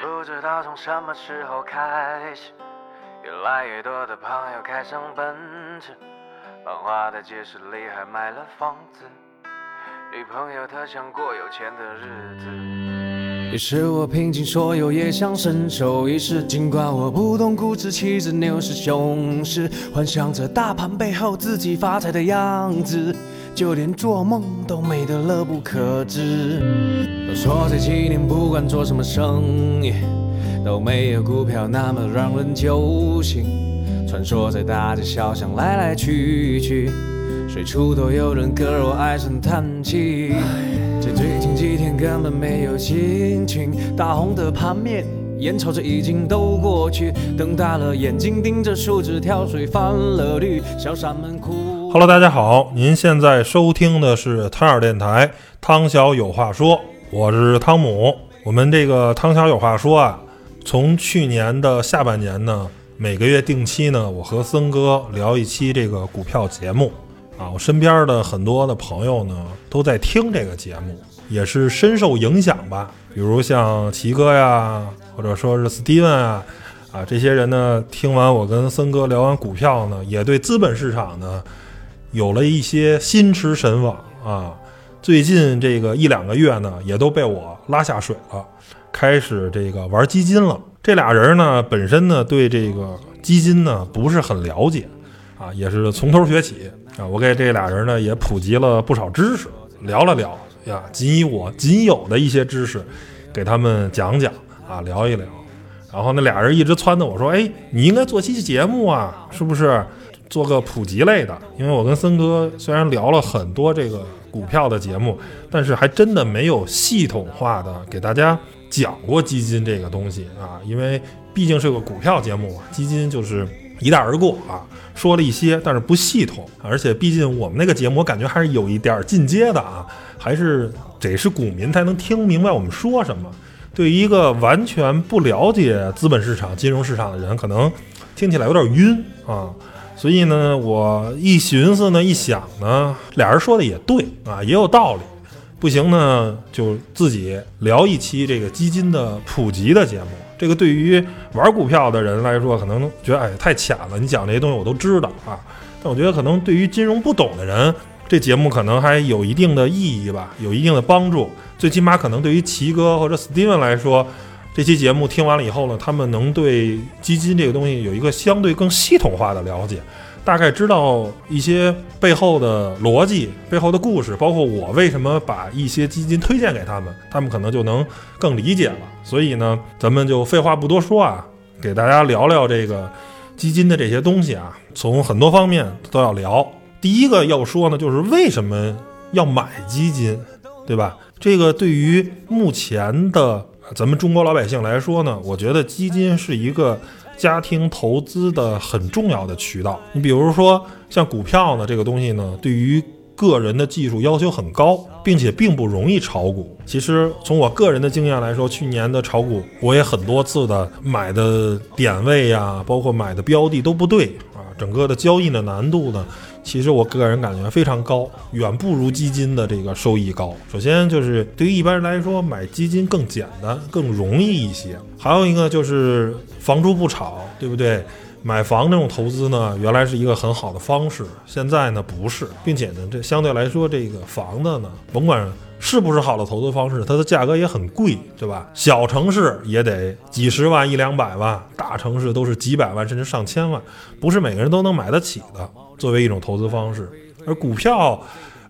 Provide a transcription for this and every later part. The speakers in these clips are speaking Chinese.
不知道从什么时候开始，越来越多的朋友开上奔驰，繁华的街市里还买了房子，女朋友特想过有钱的日子。于是我拼尽所有，也想伸手一试。尽管我不懂股市、期指、牛市、熊市，幻想着大盘背后自己发财的样子，就连做梦都美得乐不可支。都说这几年不管做什么生意，都没有股票那么让人揪心。穿梭在大街小巷来来去去，随处都有人割肉唉声叹气。这最近几天根本没有心情，大红的盘面，眼瞅着已经都过去，瞪大了眼睛盯着数字跳水翻了绿，小山们哭。Hello，大家好，您现在收听的是汤尔电台，汤小有话说，我是汤姆。我们这个汤小有话说啊，从去年的下半年呢，每个月定期呢，我和森哥聊一期这个股票节目啊。我身边的很多的朋友呢，都在听这个节目，也是深受影响吧。比如像奇哥呀，或者说是 Steven 啊，啊，这些人呢，听完我跟森哥聊完股票呢，也对资本市场呢。有了一些心驰神往啊，最近这个一两个月呢，也都被我拉下水了，开始这个玩基金了。这俩人呢，本身呢对这个基金呢不是很了解啊，也是从头学起啊。我给这俩人呢也普及了不少知识，聊了聊呀，仅以我仅有的一些知识，给他们讲讲啊，聊一聊。然后那俩人一直撺掇我说：“哎，你应该做期节目啊，是不是？”做个普及类的，因为我跟森哥虽然聊了很多这个股票的节目，但是还真的没有系统化的给大家讲过基金这个东西啊。因为毕竟是个股票节目嘛，基金就是一带而过啊，说了一些，但是不系统。而且毕竟我们那个节目，我感觉还是有一点进阶的啊，还是得是股民才能听明白我们说什么。对于一个完全不了解资本市场、金融市场的人，可能听起来有点晕啊。所以呢，我一寻思呢，一想呢，俩人说的也对啊，也有道理。不行呢，就自己聊一期这个基金的普及的节目。这个对于玩股票的人来说，可能觉得哎太浅了，你讲这些东西我都知道啊。但我觉得可能对于金融不懂的人，这节目可能还有一定的意义吧，有一定的帮助。最起码可能对于奇哥或者 Steven 来说。这期节目听完了以后呢，他们能对基金这个东西有一个相对更系统化的了解，大概知道一些背后的逻辑、背后的故事，包括我为什么把一些基金推荐给他们，他们可能就能更理解了。所以呢，咱们就废话不多说啊，给大家聊聊这个基金的这些东西啊，从很多方面都要聊。第一个要说呢，就是为什么要买基金，对吧？这个对于目前的。咱们中国老百姓来说呢，我觉得基金是一个家庭投资的很重要的渠道。你比如说像股票呢，这个东西呢，对于个人的技术要求很高，并且并不容易炒股。其实从我个人的经验来说，去年的炒股我也很多次的买的点位呀，包括买的标的都不对啊，整个的交易的难度呢。其实我个人感觉非常高，远不如基金的这个收益高。首先就是对于一般人来说，买基金更简单、更容易一些。还有一个就是房住不炒，对不对？买房这种投资呢，原来是一个很好的方式，现在呢不是，并且呢，这相对来说，这个房子呢，甭管是不是好的投资方式，它的价格也很贵，对吧？小城市也得几十万、一两百万，大城市都是几百万甚至上千万，不是每个人都能买得起的。作为一种投资方式，而股票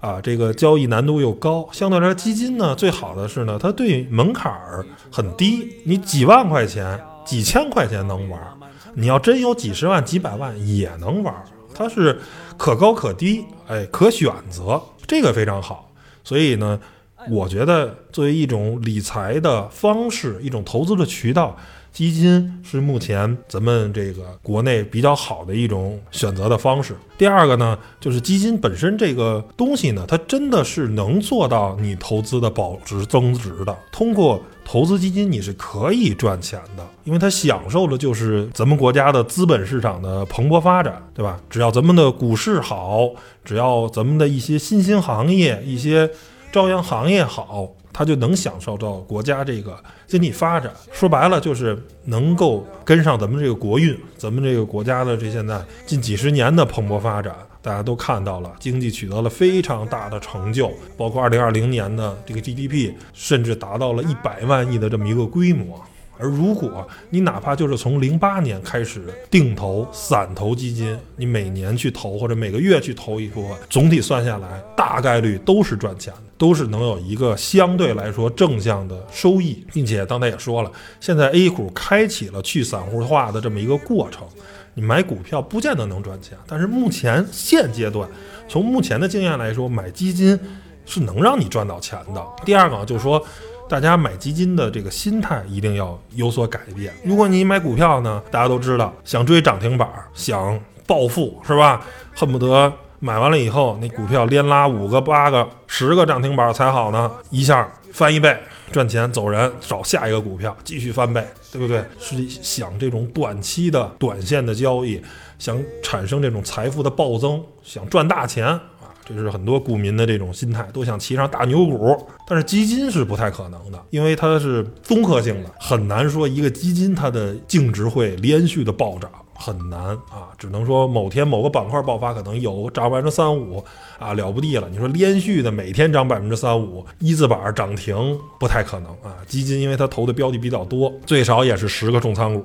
啊，这个交易难度又高，相对来说，基金呢，最好的是呢，它对门槛儿很低，你几万块钱、几千块钱能玩儿，你要真有几十万、几百万也能玩儿，它是可高可低，哎，可选择，这个非常好。所以呢，我觉得作为一种理财的方式，一种投资的渠道。基金是目前咱们这个国内比较好的一种选择的方式。第二个呢，就是基金本身这个东西呢，它真的是能做到你投资的保值增值的。通过投资基金，你是可以赚钱的，因为它享受的就是咱们国家的资本市场的蓬勃发展，对吧？只要咱们的股市好，只要咱们的一些新兴行业、一些朝阳行业好，他就能享受到国家这个经济发展。说白了，就是能够跟上咱们这个国运，咱们这个国家的这现在近几十年的蓬勃发展，大家都看到了，经济取得了非常大的成就，包括二零二零年的这个 GDP，甚至达到了一百万亿的这么一个规模。而如果你哪怕就是从零八年开始定投散投基金，你每年去投或者每个月去投一部分，总体算下来，大概率都是赚钱的，都是能有一个相对来说正向的收益，并且刚才也说了，现在 A 股开启了去散户化的这么一个过程，你买股票不见得能赚钱，但是目前现阶段，从目前的经验来说，买基金是能让你赚到钱的。第二个就是说。大家买基金的这个心态一定要有所改变。如果你买股票呢，大家都知道，想追涨停板，想暴富，是吧？恨不得买完了以后，那股票连拉五个、八个、十个涨停板才好呢，一下翻一倍，赚钱走人，找下一个股票继续翻倍，对不对？是想这种短期的、短线的交易，想产生这种财富的暴增，想赚大钱啊。这是很多股民的这种心态，都想骑上大牛股，但是基金是不太可能的，因为它是综合性的，很难说一个基金它的净值会连续的暴涨，很难啊，只能说某天某个板块爆发，可能有涨百分之三五啊，了不地了。你说连续的每天涨百分之三五，一字板涨停不太可能啊。基金因为它投的标的比较多，最少也是十个重仓股，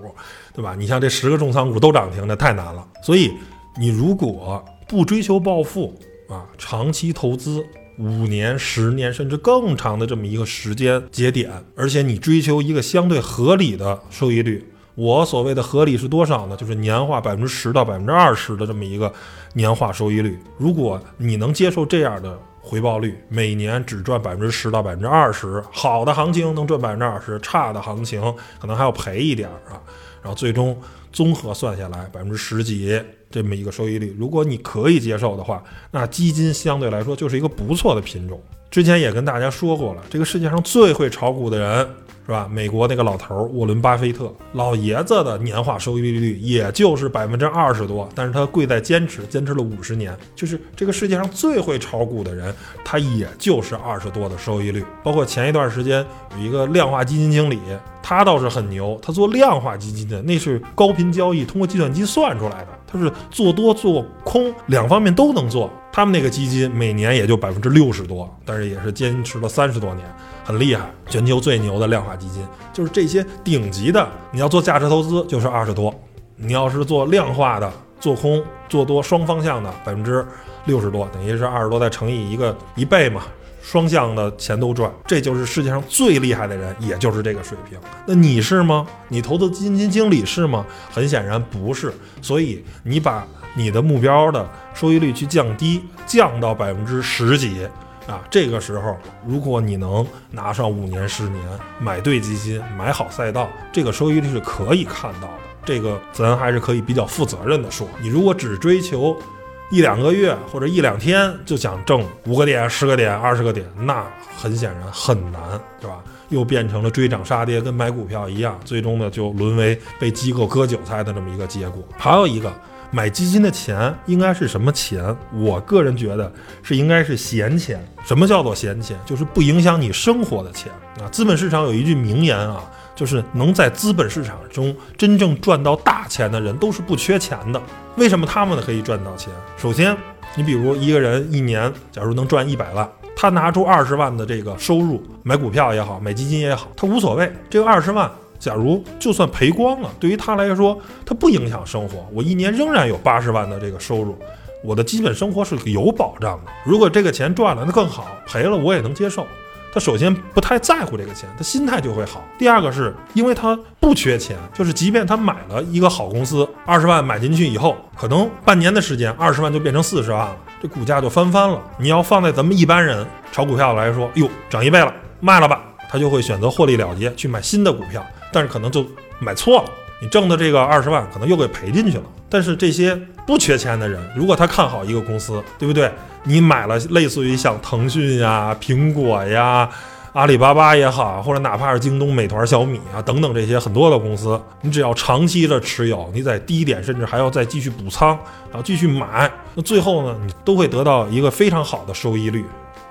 对吧？你像这十个重仓股都涨停，那太难了。所以你如果不追求暴富，啊，长期投资五年、十年甚至更长的这么一个时间节点，而且你追求一个相对合理的收益率。我所谓的合理是多少呢？就是年化百分之十到百分之二十的这么一个年化收益率。如果你能接受这样的回报率，每年只赚百分之十到百分之二十，好的行情能赚百分之二十，差的行情可能还要赔一点啊。然后最终综合算下来百分之十几。这么一个收益率，如果你可以接受的话，那基金相对来说就是一个不错的品种。之前也跟大家说过了，这个世界上最会炒股的人。是吧？美国那个老头沃伦巴菲特老爷子的年化收益率也就是百分之二十多，但是他贵在坚持，坚持了五十年。就是这个世界上最会炒股的人，他也就是二十多的收益率。包括前一段时间有一个量化基金经理，他倒是很牛，他做量化基金的，那是高频交易，通过计算机算出来的，他是做多做空两方面都能做。他们那个基金每年也就百分之六十多，但是也是坚持了三十多年。很厉害，全球最牛的量化基金就是这些顶级的。你要做价值投资，就是二十多；你要是做量化的，做空、做多双方向的，百分之六十多，等于是二十多再乘以一个一倍嘛，双向的钱都赚。这就是世界上最厉害的人，也就是这个水平。那你是吗？你投资基金经理是吗？很显然不是。所以你把你的目标的收益率去降低，降到百分之十几。啊，这个时候，如果你能拿上五年、十年，买对基金，买好赛道，这个收益率是可以看到的。这个咱还是可以比较负责任的说。你如果只追求一两个月或者一两天就想挣五个点、十个点、二十个点，那很显然很难，是吧？又变成了追涨杀跌，跟买股票一样，最终呢就沦为被机构割韭菜的这么一个结果。还有一个。买基金的钱应该是什么钱？我个人觉得是应该是闲钱。什么叫做闲钱？就是不影响你生活的钱啊。资本市场有一句名言啊，就是能在资本市场中真正赚到大钱的人都是不缺钱的。为什么他们可以赚到钱？首先，你比如一个人一年假如能赚一百万，他拿出二十万的这个收入买股票也好，买基金也好，他无所谓。这个二十万。假如就算赔光了，对于他来说，他不影响生活。我一年仍然有八十万的这个收入，我的基本生活是有保障的。如果这个钱赚了，那更好；赔了，我也能接受。他首先不太在乎这个钱，他心态就会好。第二个是因为他不缺钱，就是即便他买了一个好公司，二十万买进去以后，可能半年的时间，二十万就变成四十万了，这股价就翻番了。你要放在咱们一般人炒股票来说，哟，涨一倍了，卖了吧，他就会选择获利了结，去买新的股票。但是可能就买错了，你挣的这个二十万可能又给赔进去了。但是这些不缺钱的人，如果他看好一个公司，对不对？你买了类似于像腾讯呀、苹果呀、阿里巴巴也好，或者哪怕是京东、美团、小米啊等等这些很多的公司，你只要长期的持有，你在低点甚至还要再继续补仓，然后继续买，那最后呢，你都会得到一个非常好的收益率。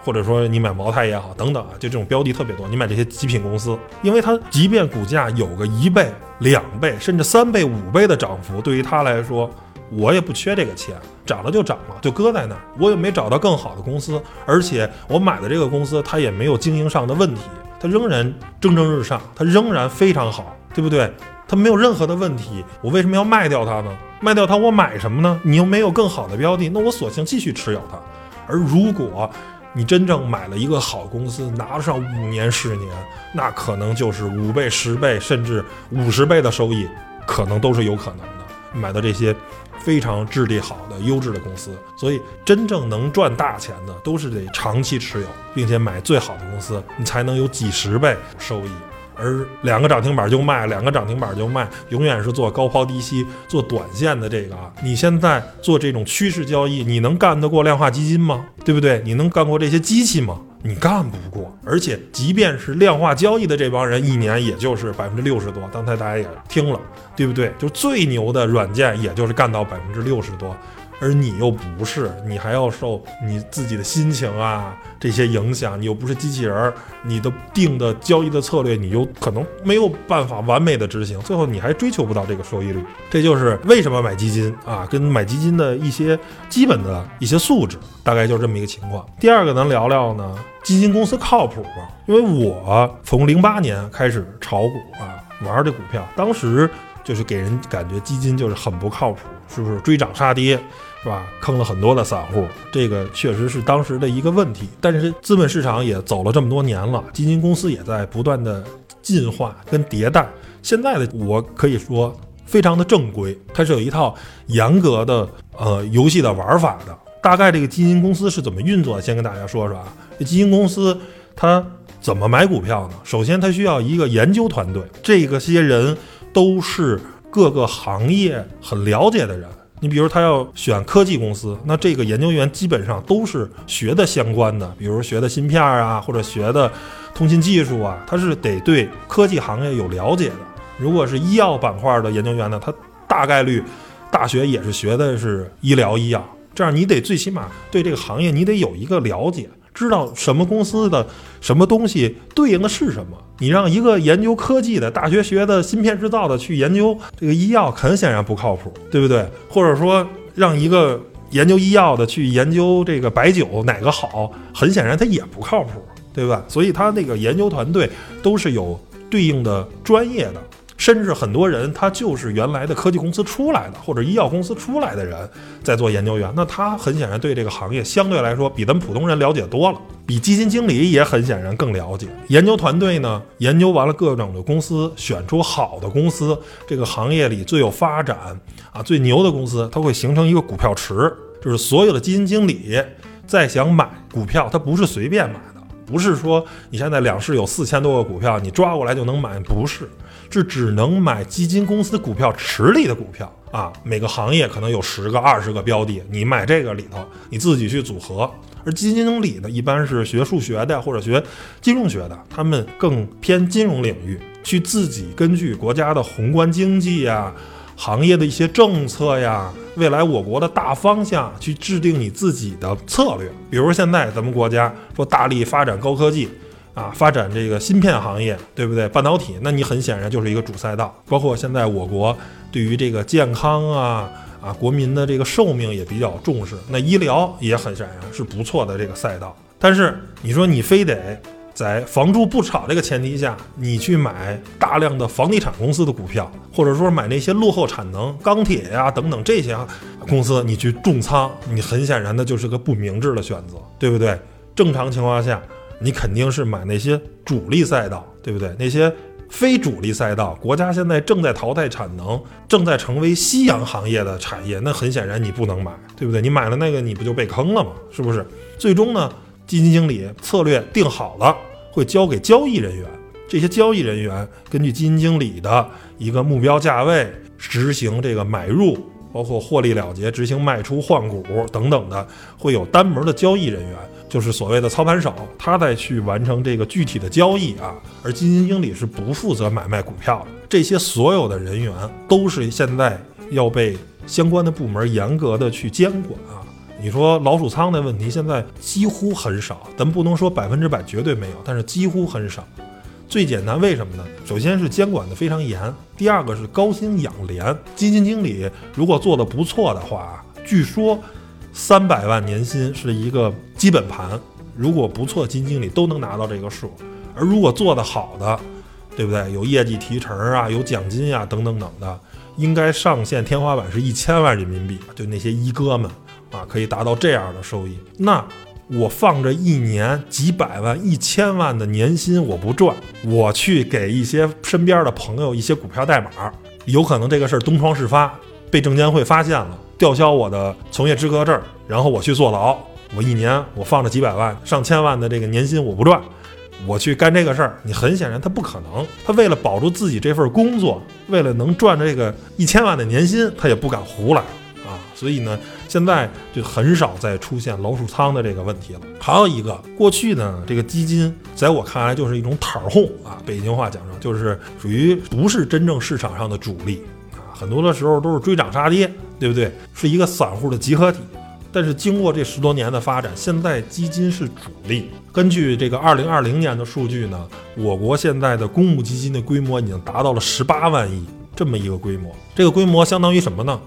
或者说你买茅台也好，等等啊，就这种标的特别多。你买这些极品公司，因为它即便股价有个一倍、两倍，甚至三倍、五倍的涨幅，对于他来说，我也不缺这个钱，涨了就涨了，就搁在那儿。我也没找到更好的公司，而且我买的这个公司它也没有经营上的问题，它仍然蒸蒸日上，它仍然非常好，对不对？它没有任何的问题，我为什么要卖掉它呢？卖掉它我买什么呢？你又没有更好的标的，那我索性继续持有它。而如果你真正买了一个好公司，拿上五年、十年，那可能就是五倍、十倍，甚至五十倍的收益，可能都是有可能的。买到这些非常质地好的、优质的公司，所以真正能赚大钱的，都是得长期持有，并且买最好的公司，你才能有几十倍收益。而两个涨停板就卖，两个涨停板就卖，永远是做高抛低吸、做短线的这个啊！你现在做这种趋势交易，你能干得过量化基金吗？对不对？你能干过这些机器吗？你干不过。而且，即便是量化交易的这帮人，一年也就是百分之六十多。刚才大家也听了，对不对？就最牛的软件，也就是干到百分之六十多。而你又不是，你还要受你自己的心情啊这些影响，你又不是机器人，你的定的交易的策略，你又可能没有办法完美的执行，最后你还追求不到这个收益率。这就是为什么买基金啊，跟买基金的一些基本的一些素质，大概就是这么一个情况。第二个，咱聊聊呢，基金公司靠谱吗？因为我从零八年开始炒股啊，玩这股票，当时就是给人感觉基金就是很不靠谱。是不是追涨杀跌，是吧？坑了很多的散户，这个确实是当时的一个问题。但是资本市场也走了这么多年了，基金公司也在不断的进化跟迭代。现在的我可以说非常的正规，它是有一套严格的呃游戏的玩法的。大概这个基金公司是怎么运作？先跟大家说说啊，基金公司它怎么买股票呢？首先它需要一个研究团队，这个些人都是。各个行业很了解的人，你比如他要选科技公司，那这个研究员基本上都是学的相关的，比如学的芯片啊，或者学的通信技术啊，他是得对科技行业有了解的。如果是医药板块的研究员呢，他大概率大学也是学的是医疗医药，这样你得最起码对这个行业你得有一个了解。知道什么公司的什么东西对应的是什么？你让一个研究科技的大学学的芯片制造的去研究这个医药，很显然不靠谱，对不对？或者说让一个研究医药的去研究这个白酒哪个好，很显然他也不靠谱，对吧？所以他那个研究团队都是有对应的专业的。甚至很多人他就是原来的科技公司出来的，或者医药公司出来的人，在做研究员。那他很显然对这个行业相对来说比咱们普通人了解多了，比基金经理也很显然更了解。研究团队呢，研究完了各种的公司，选出好的公司，这个行业里最有发展啊、最牛的公司，它会形成一个股票池，就是所有的基金经理在想买股票，他不是随便买的，不是说你现在两市有四千多个股票，你抓过来就能买，不是。是只能买基金公司股票池里的股票啊，每个行业可能有十个、二十个标的，你买这个里头，你自己去组合。而基金经理呢，一般是学数学的或者学金融学的，他们更偏金融领域，去自己根据国家的宏观经济呀、行业的一些政策呀、未来我国的大方向去制定你自己的策略。比如现在咱们国家说大力发展高科技。啊，发展这个芯片行业，对不对？半导体，那你很显然就是一个主赛道。包括现在我国对于这个健康啊啊，国民的这个寿命也比较重视，那医疗也很显然是不错的这个赛道。但是你说你非得在房住不炒这个前提下，你去买大量的房地产公司的股票，或者说买那些落后产能、钢铁呀等等这些公司，你去重仓，你很显然的就是个不明智的选择，对不对？正常情况下。你肯定是买那些主力赛道，对不对？那些非主力赛道，国家现在正在淘汰产能，正在成为夕阳行业的产业，那很显然你不能买，对不对？你买了那个，你不就被坑了吗？是不是？最终呢，基金经理策略定好了，会交给交易人员，这些交易人员根据基金经理的一个目标价位，执行这个买入，包括获利了结，执行卖出换股等等的，会有单门的交易人员。就是所谓的操盘手，他在去完成这个具体的交易啊，而基金经理是不负责买卖股票的。这些所有的人员都是现在要被相关的部门严格的去监管啊。你说老鼠仓的问题现在几乎很少，咱不能说百分之百绝对没有，但是几乎很少。最简单，为什么呢？首先是监管的非常严，第二个是高薪养廉。基金经理如果做的不错的话，据说三百万年薪是一个基本盘，如果不错，基金经理都能拿到这个数。而如果做得好的，对不对？有业绩提成啊，有奖金啊，等等等的，应该上限天花板是一千万人民币。就那些一哥们啊，可以达到这样的收益。那我放着一年几百万、一千万的年薪，我不赚，我去给一些身边的朋友一些股票代码，有可能这个事儿东窗事发，被证监会发现了，吊销我的从业资格证，然后我去坐牢。我一年我放着几百万、上千万的这个年薪，我不赚。我去干这个事儿，你很显然他不可能。他为了保住自己这份工作，为了能赚这个一千万的年薪，他也不敢胡来啊。所以呢，现在就很少再出现老鼠仓的这个问题了。还有一个，过去呢，这个基金在我看来就是一种摊儿哄啊，北京话讲上就是属于不是真正市场上的主力，很多的时候都是追涨杀跌，对不对？是一个散户的集合体。但是经过这十多年的发展，现在基金是主力。根据这个二零二零年的数据呢，我国现在的公募基金的规模已经达到了十八万亿这么一个规模。这个规模相当于什么呢？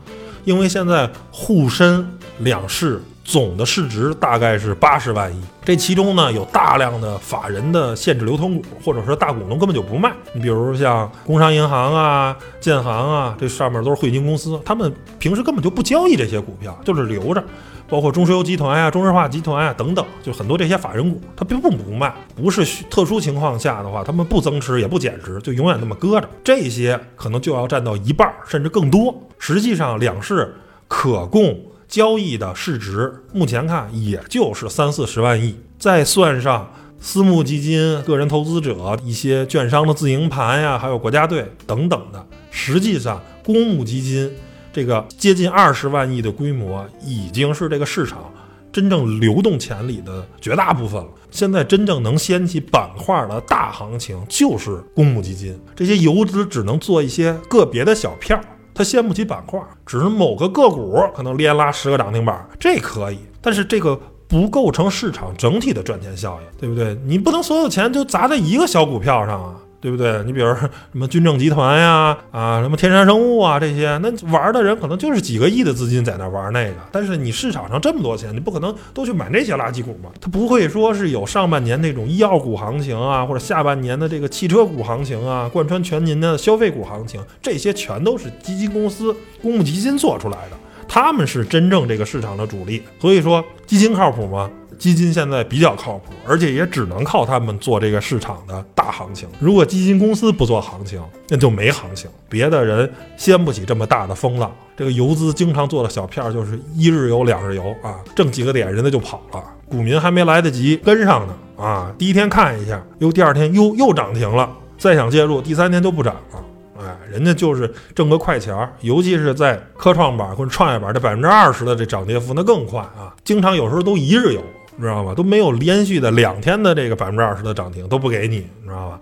因为现在沪深两市总的市值大概是八十万亿，这其中呢有大量的法人的限制流通股，或者说大股东根本就不卖。你比如像工商银行啊、建行啊，这上面都是汇金公司，他们平时根本就不交易这些股票，就是留着。包括中石油集团呀、中石化集团呀等等，就很多这些法人股，它并不不卖，不是特殊情况下的话，他们不增持也不减持，就永远那么搁着。这些可能就要占到一半甚至更多。实际上，两市可供交易的市值，目前看也就是三四十万亿，再算上私募基金、个人投资者、一些券商的自营盘呀，还有国家队等等的，实际上公募基金。这个接近二十万亿的规模，已经是这个市场真正流动潜力的绝大部分了。现在真正能掀起板块的大行情，就是公募基金。这些游资只能做一些个别的小票，它掀不起板块，只是某个个股可能连拉十个涨停板，这可以。但是这个不构成市场整体的赚钱效应，对不对？你不能所有钱就砸在一个小股票上啊。对不对？你比如什么军政集团呀，啊，什么天山生物啊，这些，那玩的人可能就是几个亿的资金在那玩那个。但是你市场上这么多钱，你不可能都去买那些垃圾股嘛？它不会说是有上半年那种医药股行情啊，或者下半年的这个汽车股行情啊，贯穿全年的消费股行情，这些全都是基金公司、公募基金做出来的，他们是真正这个市场的主力。所以说，基金靠谱吗？基金现在比较靠谱，而且也只能靠他们做这个市场的大行情。如果基金公司不做行情，那就没行情，别的人掀不起这么大的风浪。这个游资经常做的小票就是一日游、两日游啊，挣几个点人家就跑了，股民还没来得及跟上呢啊，第一天看一下，又第二天又又涨停了，再想介入，第三天就不涨了。哎，人家就是挣个快钱儿，尤其是在科创板或者创业板这百分之二十的这涨跌幅，那更快啊！经常有时候都一日游。知道吧？都没有连续的两天的这个百分之二十的涨停都不给你，你知道吧？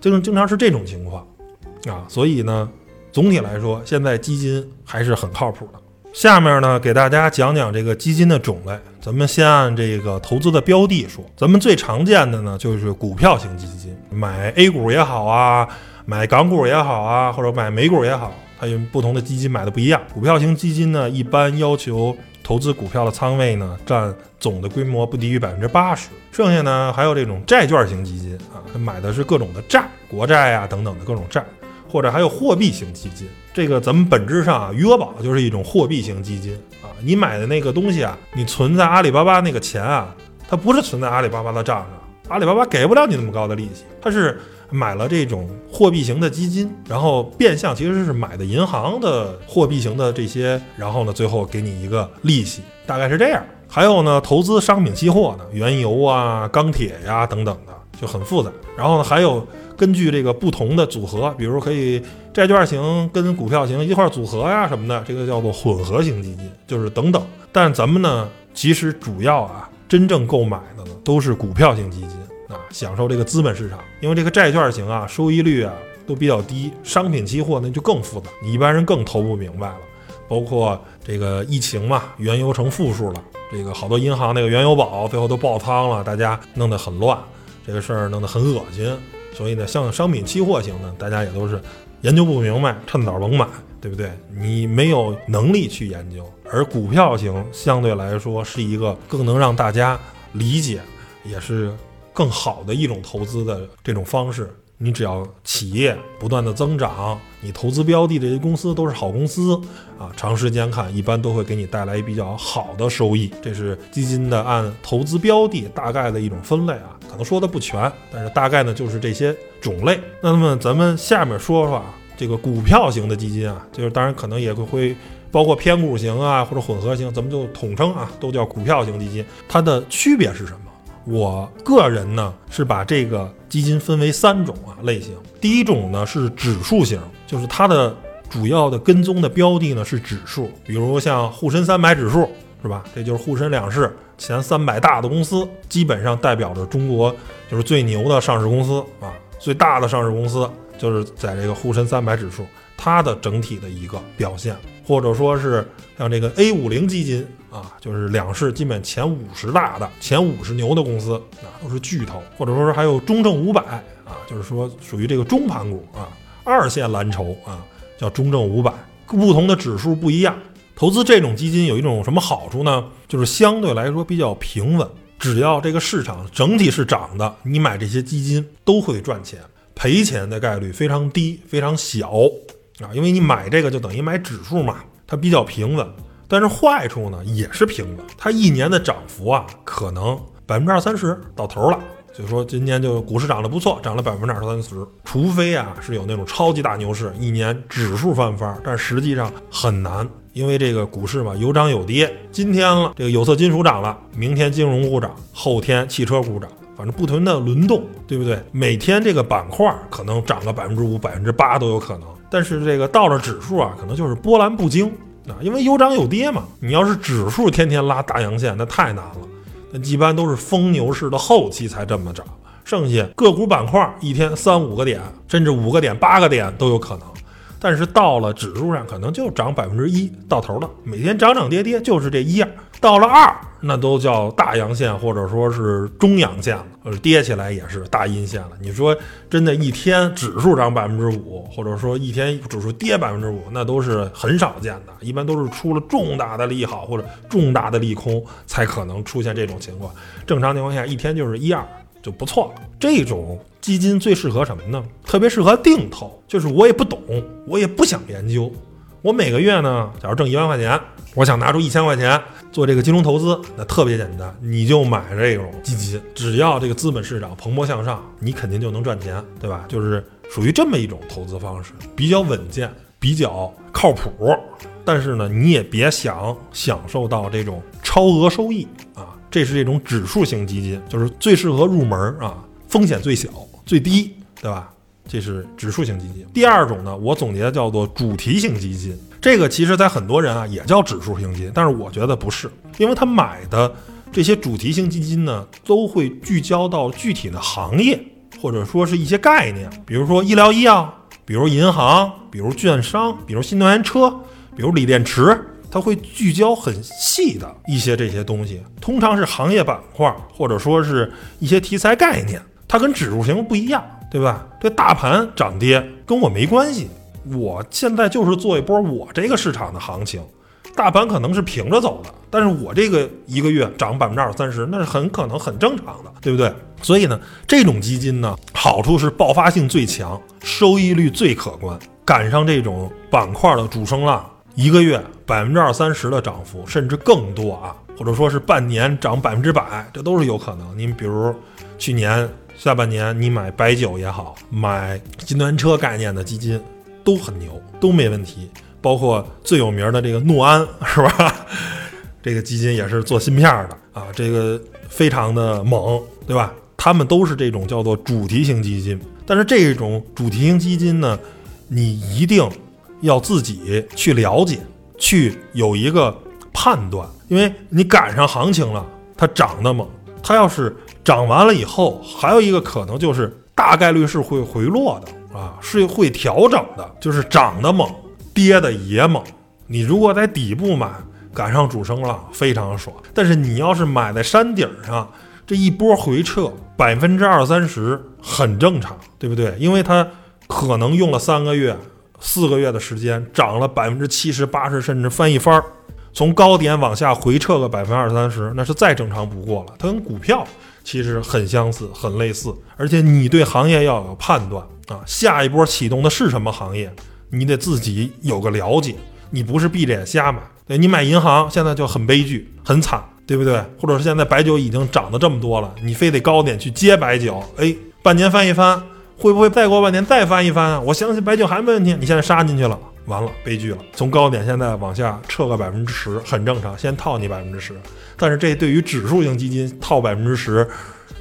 就是经常是这种情况啊，所以呢，总体来说，现在基金还是很靠谱的。下面呢，给大家讲讲这个基金的种类。咱们先按这个投资的标的说，咱们最常见的呢就是股票型基金，买 A 股也好啊，买港股也好啊，或者买美股也好，它有不同的基金买的不一样。股票型基金呢，一般要求。投资股票的仓位呢，占总的规模不低于百分之八十。剩下呢，还有这种债券型基金啊，买的是各种的债，国债啊等等的各种债，或者还有货币型基金。这个咱们本质上啊，余额宝就是一种货币型基金啊。你买的那个东西啊，你存在阿里巴巴那个钱啊，它不是存在阿里巴巴的账上，阿里巴巴给不了你那么高的利息，它是。买了这种货币型的基金，然后变相其实是买的银行的货币型的这些，然后呢，最后给你一个利息，大概是这样。还有呢，投资商品期货的，原油啊、钢铁呀等等的，就很复杂。然后呢，还有根据这个不同的组合，比如可以债券型跟股票型一块组合呀什么的，这个叫做混合型基金，就是等等。但咱们呢，其实主要啊，真正购买的呢，都是股票型基金。享受这个资本市场，因为这个债券型啊，收益率啊都比较低，商品期货那就更复杂，你一般人更投不明白了。包括这个疫情嘛，原油成负数了，这个好多银行那个原油宝最后都爆仓了，大家弄得很乱，这个事儿弄得很恶心。所以呢，像商品期货型的，大家也都是研究不明白，趁早甭买，对不对？你没有能力去研究，而股票型相对来说是一个更能让大家理解，也是更好的一种投资的这种方式。你只要企业不断的增长，你投资标的这些公司都是好公司啊，长时间看一般都会给你带来比较好的收益。这是基金的按投资标的大概的一种分类啊，可能说的不全，但是大概呢就是这些种类。那么咱们下面说说啊，这个股票型的基金啊，就是当然可能也会会包括偏股型啊或者混合型，咱们就统称啊，都叫股票型基金。它的区别是什么？我个人呢是把这个基金分为三种啊类型。第一种呢是指数型，就是它的主要的跟踪的标的呢是指数，比如像沪深三百指数，是吧？这就是沪深两市前三百大的公司，基本上代表着中国就是最牛的上市公司啊，最大的上市公司就是在这个沪深三百指数，它的整体的一个表现，或者说是像这个 A 五零基金。啊，就是两市基本前五十大的、前五十牛的公司啊，都是巨头，或者说是还有中证五百啊，就是说属于这个中盘股啊，二线蓝筹啊，叫中证五百。不同的指数不一样，投资这种基金有一种什么好处呢？就是相对来说比较平稳，只要这个市场整体是涨的，你买这些基金都会赚钱，赔钱的概率非常低，非常小啊，因为你买这个就等于买指数嘛，它比较平稳。但是坏处呢也是平稳，它一年的涨幅啊，可能百分之二三十到头了。就说今年就股市涨得不错，涨了百分之二三十。除非啊是有那种超级大牛市，一年指数翻番，但实际上很难，因为这个股市嘛有涨有跌。今天了，这个有色金属涨了，明天金融股涨，后天汽车股涨，反正不停的轮动，对不对？每天这个板块可能涨个百分之五、百分之八都有可能，但是这个到了指数啊，可能就是波澜不惊。啊，因为有涨有跌嘛。你要是指数天天拉大阳线，那太难了。那一般都是疯牛市的后期才这么涨，剩下个股板块一天三五个点，甚至五个点、八个点都有可能。但是到了指数上，可能就涨百分之一到头了。每天涨涨跌跌，就是这一样。到了二，那都叫大阳线或者说是中阳线了，呃，跌起来也是大阴线了。你说真的，一天指数涨百分之五，或者说一天指数跌百分之五，那都是很少见的。一般都是出了重大的利好或者重大的利空，才可能出现这种情况。正常情况下，一天就是一二。就不错了。这种基金最适合什么呢？特别适合定投，就是我也不懂，我也不想研究。我每个月呢，假如挣一万块钱，我想拿出一千块钱做这个金融投资，那特别简单，你就买这种基金，只要这个资本市场蓬勃向上，你肯定就能赚钱，对吧？就是属于这么一种投资方式，比较稳健，比较靠谱。但是呢，你也别想享受到这种超额收益啊。这是这种指数型基金，就是最适合入门啊，风险最小、最低，对吧？这是指数型基金。第二种呢，我总结叫做主题型基金。这个其实在很多人啊也叫指数型基金，但是我觉得不是，因为他买的这些主题型基金呢，都会聚焦到具体的行业，或者说是一些概念，比如说医疗医药，比如银行，比如券商，比如新能源车，比如锂电池。它会聚焦很细的一些这些东西，通常是行业板块或者说是一些题材概念，它跟指数型不一样，对吧？这大盘涨跌跟我没关系，我现在就是做一波我这个市场的行情，大盘可能是平着走的，但是我这个一个月涨百分之二三十，那是很可能很正常的，对不对？所以呢，这种基金呢，好处是爆发性最强，收益率最可观，赶上这种板块的主升浪。一个月百分之二三十的涨幅，甚至更多啊，或者说是半年涨百分之百，这都是有可能。你比如去年下半年，你买白酒也好，买新能源车概念的基金都很牛，都没问题。包括最有名的这个诺安，是吧？这个基金也是做芯片的啊，这个非常的猛，对吧？他们都是这种叫做主题型基金。但是这种主题型基金呢，你一定。要自己去了解，去有一个判断，因为你赶上行情了，它涨得猛，它要是涨完了以后，还有一个可能就是大概率是会回落的啊，是会调整的，就是涨得猛，跌的也猛，你如果在底部买，赶上主升浪，非常爽。但是你要是买在山顶上，这一波回撤百分之二三十很正常，对不对？因为它可能用了三个月、四个月的时间，涨了百分之七十、八十，甚至翻一番儿。从高点往下回撤个百分之二三十，那是再正常不过了。它跟股票其实很相似、很类似，而且你对行业要有判断啊。下一波启动的是什么行业，你得自己有个了解。你不是闭着眼瞎买，对你买银行现在就很悲剧、很惨，对不对？或者是现在白酒已经涨得这么多了，你非得高点去接白酒，哎，半年翻一番，会不会再过半年再翻一番啊？我相信白酒还没问题。你现在杀进去了。完了，悲剧了。从高点现在往下撤个百分之十，很正常。先套你百分之十，但是这对于指数型基金套百分之十，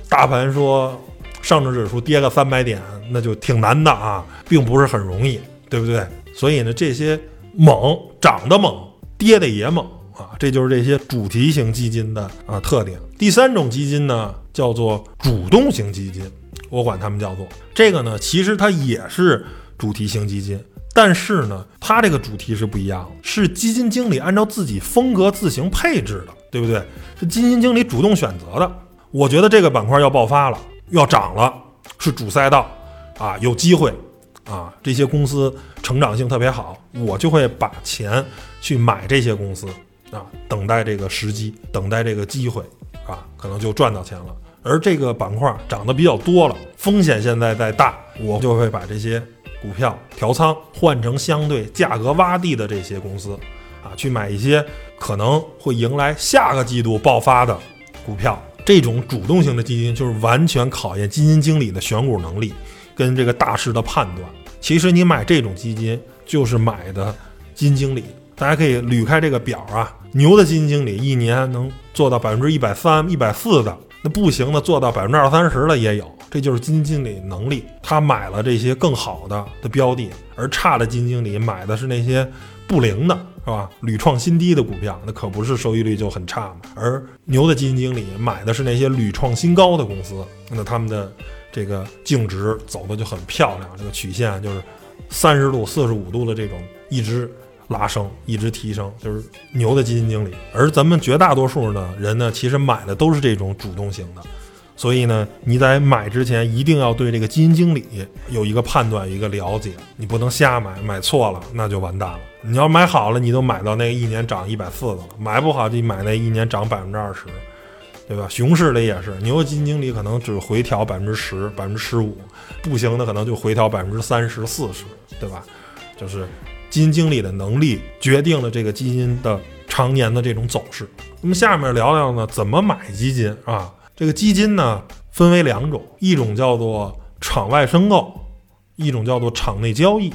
大盘说上证指数跌个三百点，那就挺难的啊，并不是很容易，对不对？所以呢，这些猛涨的猛，跌的也猛啊，这就是这些主题型基金的啊特点。第三种基金呢，叫做主动型基金，我管它们叫做这个呢，其实它也是主题型基金。但是呢，它这个主题是不一样的，是基金经理按照自己风格自行配置的，对不对？是基金经理主动选择的。我觉得这个板块要爆发了，要涨了，是主赛道啊，有机会啊，这些公司成长性特别好，我就会把钱去买这些公司啊，等待这个时机，等待这个机会啊，可能就赚到钱了。而这个板块涨得比较多了，风险现在在大，我就会把这些。股票调仓换成相对价格洼地的这些公司，啊，去买一些可能会迎来下个季度爆发的股票。这种主动型的基金就是完全考验基金经理的选股能力跟这个大势的判断。其实你买这种基金就是买的基金经理。大家可以捋开这个表啊，牛的基金经理一年能做到百分之一百三、一百四的，那不行的做到百分之二三十的也有。这就是基金经理能力，他买了这些更好的的标的，而差的基金经理买的是那些不灵的，是吧？屡创新低的股票，那可不是收益率就很差嘛。而牛的基金经理买的是那些屡创新高的公司，那他们的这个净值走的就很漂亮，这个曲线就是三十度、四十五度的这种一直拉升、一直提升，就是牛的基金经理。而咱们绝大多数呢人呢，其实买的都是这种主动型的。所以呢，你在买之前一定要对这个基金经理有一个判断、一个了解，你不能瞎买，买错了那就完蛋了。你要买好了，你都买到那一年涨一百四的了；买不好就买那一年涨百分之二十，对吧？熊市里也是，牛的基金经理可能只回调百分之十、百分之十五，不行的可能就回调百分之三十四十，对吧？就是基金经理的能力决定了这个基金的常年的这种走势。那么下面聊聊呢，怎么买基金啊？这个基金呢，分为两种，一种叫做场外申购，一种叫做场内交易。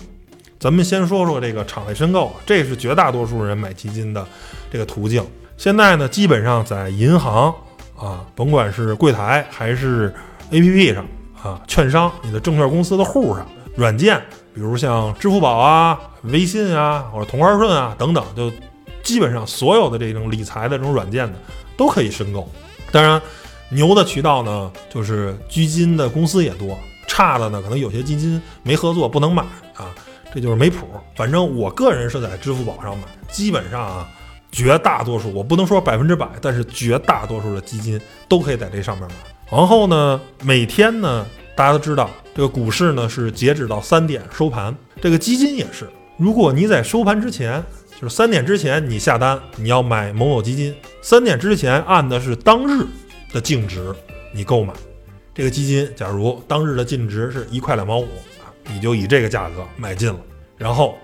咱们先说说这个场外申购，这是绝大多数人买基金的这个途径。现在呢，基本上在银行啊，甭管是柜台还是 APP 上啊，券商、你的证券公司的户上、软件，比如像支付宝啊、微信啊，或者同花顺啊等等，就基本上所有的这种理财的这种软件呢，都可以申购。当然。牛的渠道呢，就是基金的公司也多；差的呢，可能有些基金没合作，不能买啊，这就是没谱。反正我个人是在支付宝上买，基本上啊，绝大多数我不能说百分之百，但是绝大多数的基金都可以在这上面买。然后呢，每天呢，大家都知道这个股市呢是截止到三点收盘，这个基金也是。如果你在收盘之前，就是三点之前你下单，你要买某某基金，三点之前按的是当日。的净值，你购买这个基金，假如当日的净值是一块两毛五啊，你就以这个价格买进了，然后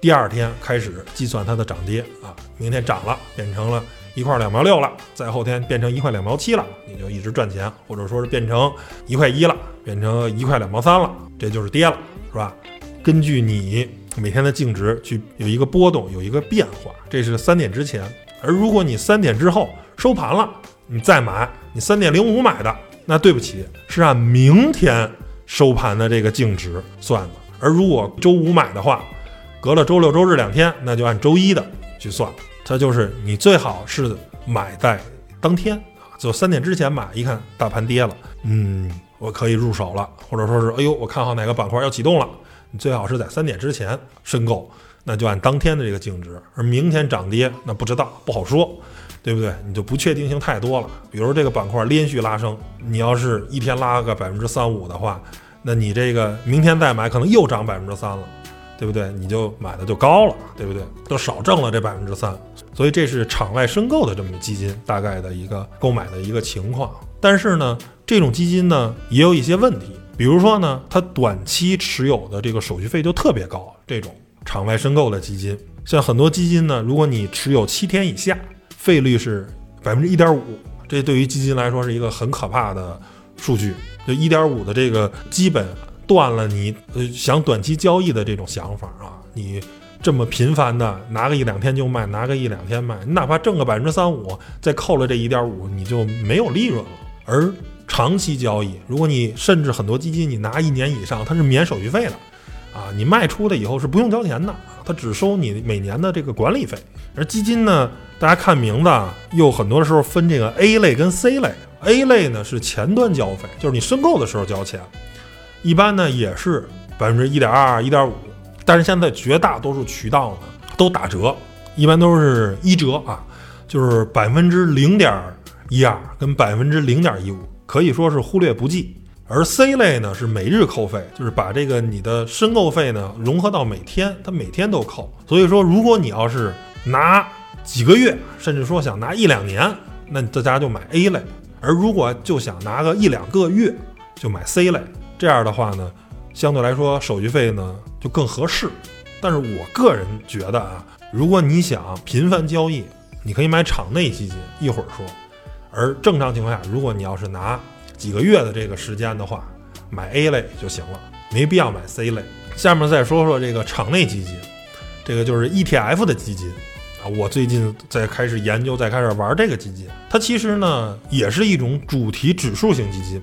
第二天开始计算它的涨跌啊，明天涨了变成了一块两毛六了，再后天变成一块两毛七了，你就一直赚钱，或者说是变成一块一了，变成一块两毛三了，这就是跌了，是吧？根据你每天的净值去有一个波动，有一个变化，这是三点之前，而如果你三点之后收盘了。你再买，你三点零五买的，那对不起，是按明天收盘的这个净值算的。而如果周五买的话，隔了周六周日两天，那就按周一的去算。它就是你最好是买在当天啊，就三点之前买，一看大盘跌了，嗯，我可以入手了，或者说是，哎呦，我看好哪个板块要启动了，你最好是在三点之前申购，那就按当天的这个净值。而明天涨跌那不知道，不好说，对不对？你就不确定性太多了。比如这个板块连续拉升，你要是一天拉个百分之三五的话，那你这个明天再买可能又涨百分之三了。对不对？你就买的就高了，对不对？都少挣了这百分之三，所以这是场外申购的这么基金大概的一个购买的一个情况。但是呢，这种基金呢也有一些问题，比如说呢，它短期持有的这个手续费就特别高。这种场外申购的基金，像很多基金呢，如果你持有七天以下，费率是百分之一点五，这对于基金来说是一个很可怕的数据。就一点五的这个基本。断了你呃想短期交易的这种想法啊，你这么频繁的拿个一两天就卖，拿个一两天卖，你哪怕挣个百分之三五，再扣了这一点五，你就没有利润了。而长期交易，如果你甚至很多基金你拿一年以上，它是免手续费的啊，你卖出的以后是不用交钱的，它只收你每年的这个管理费。而基金呢，大家看名字又很多时候分这个 A 类跟 C 类，A 类呢是前端交费，就是你申购的时候交钱。一般呢也是百分之一点二、一点五，但是现在绝大多数渠道呢都打折，一般都是一折啊，就是百分之零点一二跟百分之零点一五，可以说是忽略不计。而 C 类呢是每日扣费，就是把这个你的申购费呢融合到每天，它每天都扣。所以说，如果你要是拿几个月，甚至说想拿一两年，那大家就买 A 类；而如果就想拿个一两个月，就买 C 类。这样的话呢，相对来说手续费呢就更合适。但是我个人觉得啊，如果你想频繁交易，你可以买场内基金，一会儿说。而正常情况下，如果你要是拿几个月的这个时间的话，买 A 类就行了，没必要买 C 类。下面再说说这个场内基金，这个就是 ETF 的基金啊。我最近在开始研究，在开始玩这个基金，它其实呢也是一种主题指数型基金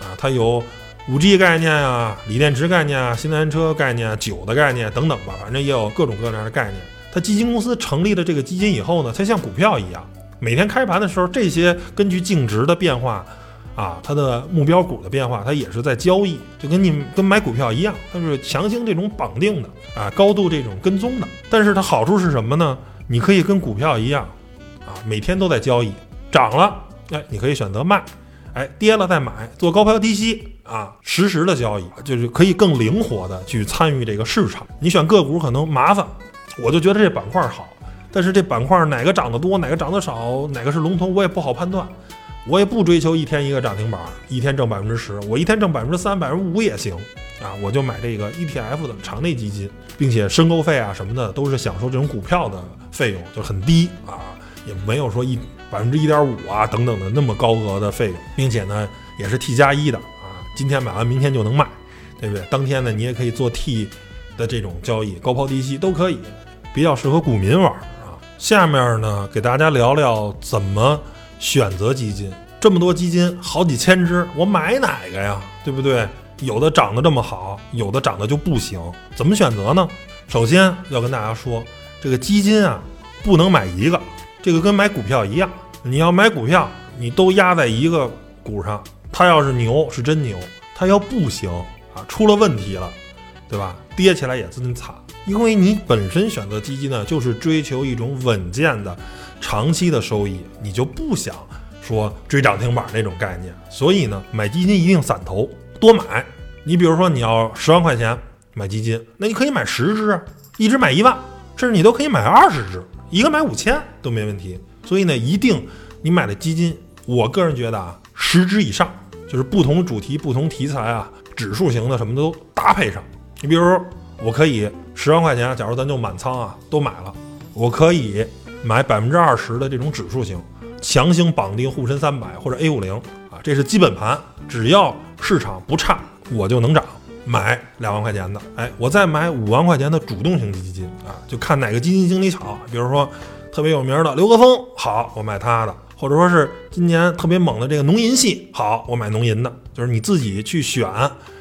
啊，它有。五 G 概念啊，锂电池概念啊，新能源车概念啊，酒的概念等等吧，反正也有各种各样的概念。它基金公司成立了这个基金以后呢，它像股票一样，每天开盘的时候，这些根据净值的变化啊，它的目标股的变化，它也是在交易，就跟你跟买股票一样，它是强行这种绑定的啊，高度这种跟踪的。但是它好处是什么呢？你可以跟股票一样啊，每天都在交易，涨了，哎，你可以选择卖。哎，跌了再买，做高抛低吸啊，实时的交易就是可以更灵活的去参与这个市场。你选个股可能麻烦，我就觉得这板块好，但是这板块哪个涨得多，哪个涨得少，哪个是龙头，我也不好判断。我也不追求一天一个涨停板，一天挣百分之十，我一天挣百分之三、百分之五也行啊，我就买这个 ETF 的场内基金，并且申购费啊什么的都是享受这种股票的费用，就很低啊，也没有说一。百分之一点五啊，等等的那么高额的费用，并且呢也是 T 加一的，今天买完明天就能卖，对不对？当天呢你也可以做 T 的这种交易，高抛低吸都可以，比较适合股民玩啊。下面呢给大家聊聊怎么选择基金，这么多基金好几千只，我买哪个呀？对不对？有的涨得这么好，有的涨得就不行，怎么选择呢？首先要跟大家说，这个基金啊不能买一个，这个跟买股票一样。你要买股票，你都压在一个股上，它要是牛是真牛，它要不行啊，出了问题了，对吧？跌起来也真惨。因为你本身选择基金呢，就是追求一种稳健的、长期的收益，你就不想说追涨停板那种概念。所以呢，买基金一定散投，多买。你比如说你要十万块钱买基金，那你可以买十只，一只买一万，甚至你都可以买二十只，一个买五千都没问题。所以呢，一定你买的基金，我个人觉得啊，十只以上，就是不同主题、不同题材啊，指数型的什么都搭配上。你比如，我可以十万块钱，假如咱就满仓啊，都买了，我可以买百分之二十的这种指数型，强行绑定沪深三百或者 A 五零啊，这是基本盘，只要市场不差，我就能涨。买两万块钱的，哎，我再买五万块钱的主动型基金啊，就看哪个基金经理好，比如说。特别有名的刘格峰，好，我买他的；或者说是今年特别猛的这个农银系，好，我买农银的。就是你自己去选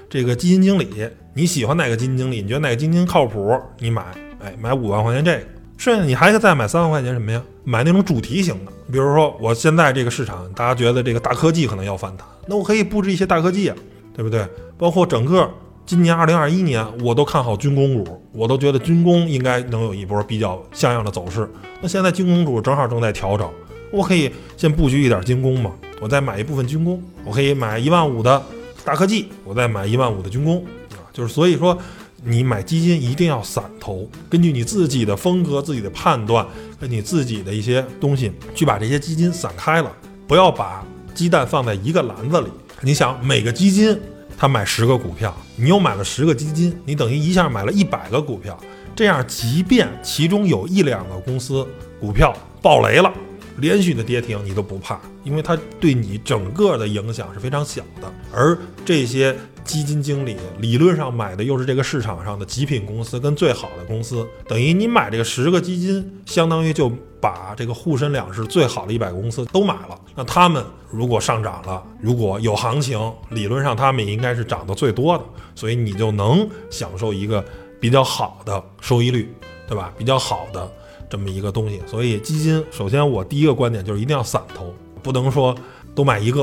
这个基金经理，你喜欢哪个基金经理，你觉得哪个基金靠谱，你买，哎，买五万块钱这个。剩下你还可再买三万块钱什么呀？买那种主题型的，比如说我现在这个市场，大家觉得这个大科技可能要反弹，那我可以布置一些大科技啊，对不对？包括整个今年二零二一年，我都看好军工股，我都觉得军工应该能有一波比较像样的走势。那现在军工股正好正在调整，我可以先布局一点军工嘛，我再买一部分军工，我可以买一万五的大科技，我再买一万五的军工啊，就是所以说，你买基金一定要散投，根据你自己的风格、自己的判断，跟你自己的一些东西去把这些基金散开了，不要把鸡蛋放在一个篮子里。你想每个基金。他买十个股票，你又买了十个基金，你等于一下买了一百个股票。这样，即便其中有一两个公司股票爆雷了，连续的跌停，你都不怕，因为它对你整个的影响是非常小的。而这些基金经理理论上买的又是这个市场上的极品公司跟最好的公司，等于你买这个十个基金，相当于就。把这个沪深两市最好的一百个公司都买了，那他们如果上涨了，如果有行情，理论上他们应该是涨得最多的，所以你就能享受一个比较好的收益率，对吧？比较好的这么一个东西。所以基金，首先我第一个观点就是一定要散投，不能说都买一个，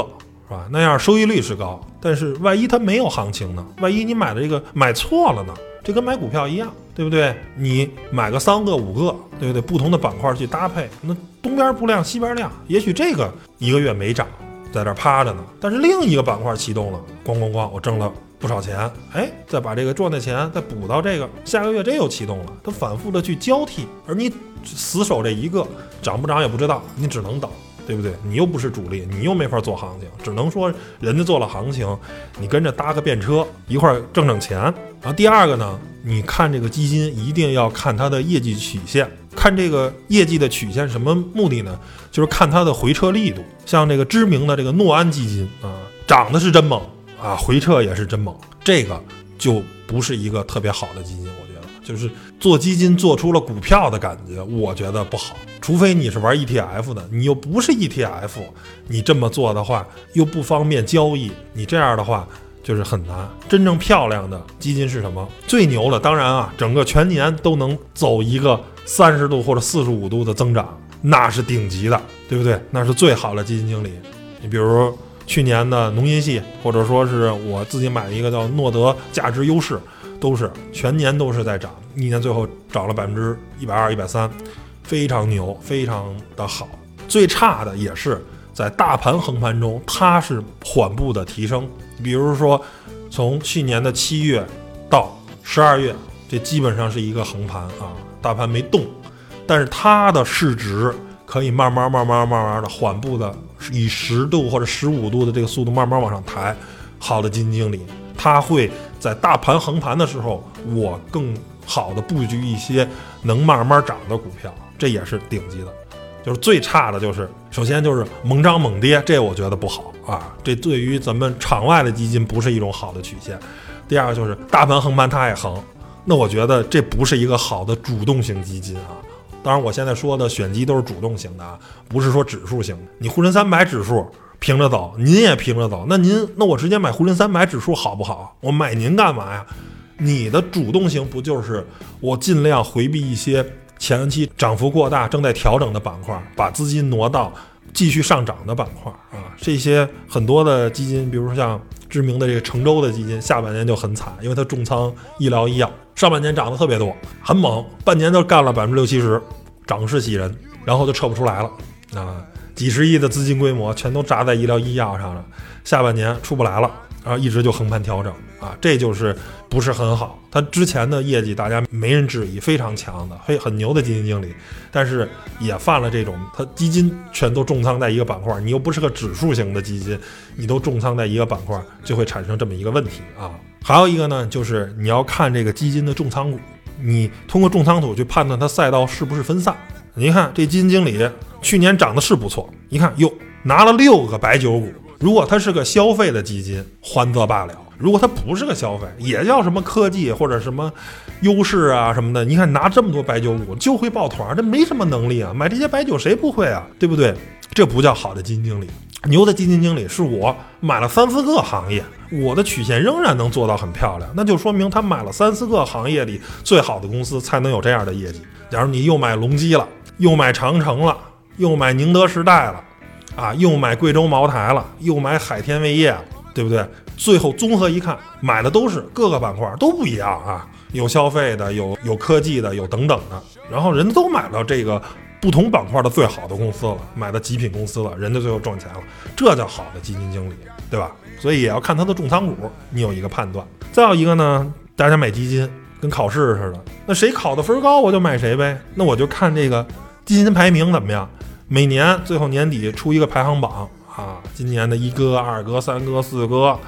是吧？那样收益率是高，但是万一它没有行情呢？万一你买的这个买错了呢？这跟买股票一样，对不对？你买个三个五个，对不对？不同的板块去搭配，那东边不亮西边亮，也许这个一个月没涨，在这趴着呢，但是另一个板块启动了，咣咣咣，我挣了不少钱，哎，再把这个赚的钱再补到这个，下个月这又启动了，它反复的去交替，而你死守这一个，涨不涨也不知道，你只能等。对不对？你又不是主力，你又没法做行情，只能说人家做了行情，你跟着搭个便车一块儿挣挣钱。然后第二个呢，你看这个基金一定要看它的业绩曲线，看这个业绩的曲线什么目的呢？就是看它的回撤力度。像这个知名的这个诺安基金啊，涨的是真猛啊，回撤也是真猛，这个就不是一个特别好的基金，我就是做基金做出了股票的感觉，我觉得不好。除非你是玩 ETF 的，你又不是 ETF，你这么做的话又不方便交易，你这样的话就是很难。真正漂亮的基金是什么？最牛的当然啊，整个全年都能走一个三十度或者四十五度的增长，那是顶级的，对不对？那是最好的基金经理。你比如去年的农银系，或者说是我自己买了一个叫诺德价值优势，都是全年都是在涨，一年最后涨了百分之一百二、一百三。非常牛，非常的好。最差的也是在大盘横盘中，它是缓步的提升。比如说，从去年的七月到十二月，这基本上是一个横盘啊，大盘没动，但是它的市值可以慢慢、慢慢、慢慢的缓步的以十度或者十五度的这个速度慢慢往上抬。好的基金经理，他会在大盘横盘的时候，我更好的布局一些能慢慢涨的股票。这也是顶级的，就是最差的就是，首先就是猛涨猛跌，这我觉得不好啊，这对于咱们场外的基金不是一种好的曲线。第二就是大盘横盘它也横，那我觉得这不是一个好的主动型基金啊。当然，我现在说的选基都是主动型的啊，不是说指数型。你沪深三百指数平着走，您也平着走，那您那我直接买沪深三百指数好不好？我买您干嘛呀？你的主动性不就是我尽量回避一些。前期涨幅过大、正在调整的板块，把资金挪到继续上涨的板块啊。这些很多的基金，比如说像知名的这个成州的基金，下半年就很惨，因为它重仓医疗医药，上半年涨得特别多，很猛，半年都干了百分之六七十，涨势喜人，然后就撤不出来了啊，几十亿的资金规模全都砸在医疗医药上了，下半年出不来了。然后一直就横盘调整啊，这就是不是很好。他之前的业绩大家没人质疑，非常强的，嘿，很牛的基金经理，但是也犯了这种，他基金全都重仓在一个板块，你又不是个指数型的基金，你都重仓在一个板块，就会产生这么一个问题啊。还有一个呢，就是你要看这个基金的重仓股，你通过重仓股去判断它赛道是不是分散。你看这基金经理去年涨的是不错，一看哟，拿了六个白酒股。如果它是个消费的基金，还则罢了；如果它不是个消费，也叫什么科技或者什么优势啊什么的，你看拿这么多白酒股就会抱团，这没什么能力啊！买这些白酒谁不会啊？对不对？这不叫好的基金经理。牛的基金经理是我买了三四个行业，我的曲线仍然能做到很漂亮，那就说明他买了三四个行业里最好的公司才能有这样的业绩。假如你又买隆基了，又买长城了，又买宁德时代了。啊，又买贵州茅台了，又买海天味业了，对不对？最后综合一看，买的都是各个板块都不一样啊，有消费的，有有科技的，有等等的，然后人都买到这个不同板块的最好的公司了，买的极品公司了，人家最后赚钱了，这叫好的基金经理，对吧？所以也要看他的重仓股，你有一个判断。再有一个呢，大家买基金跟考试似的，那谁考的分高我就买谁呗，那我就看这个基金排名怎么样，每年最后年底出一个排行榜。啊，今年的一哥、二哥、三哥、四哥，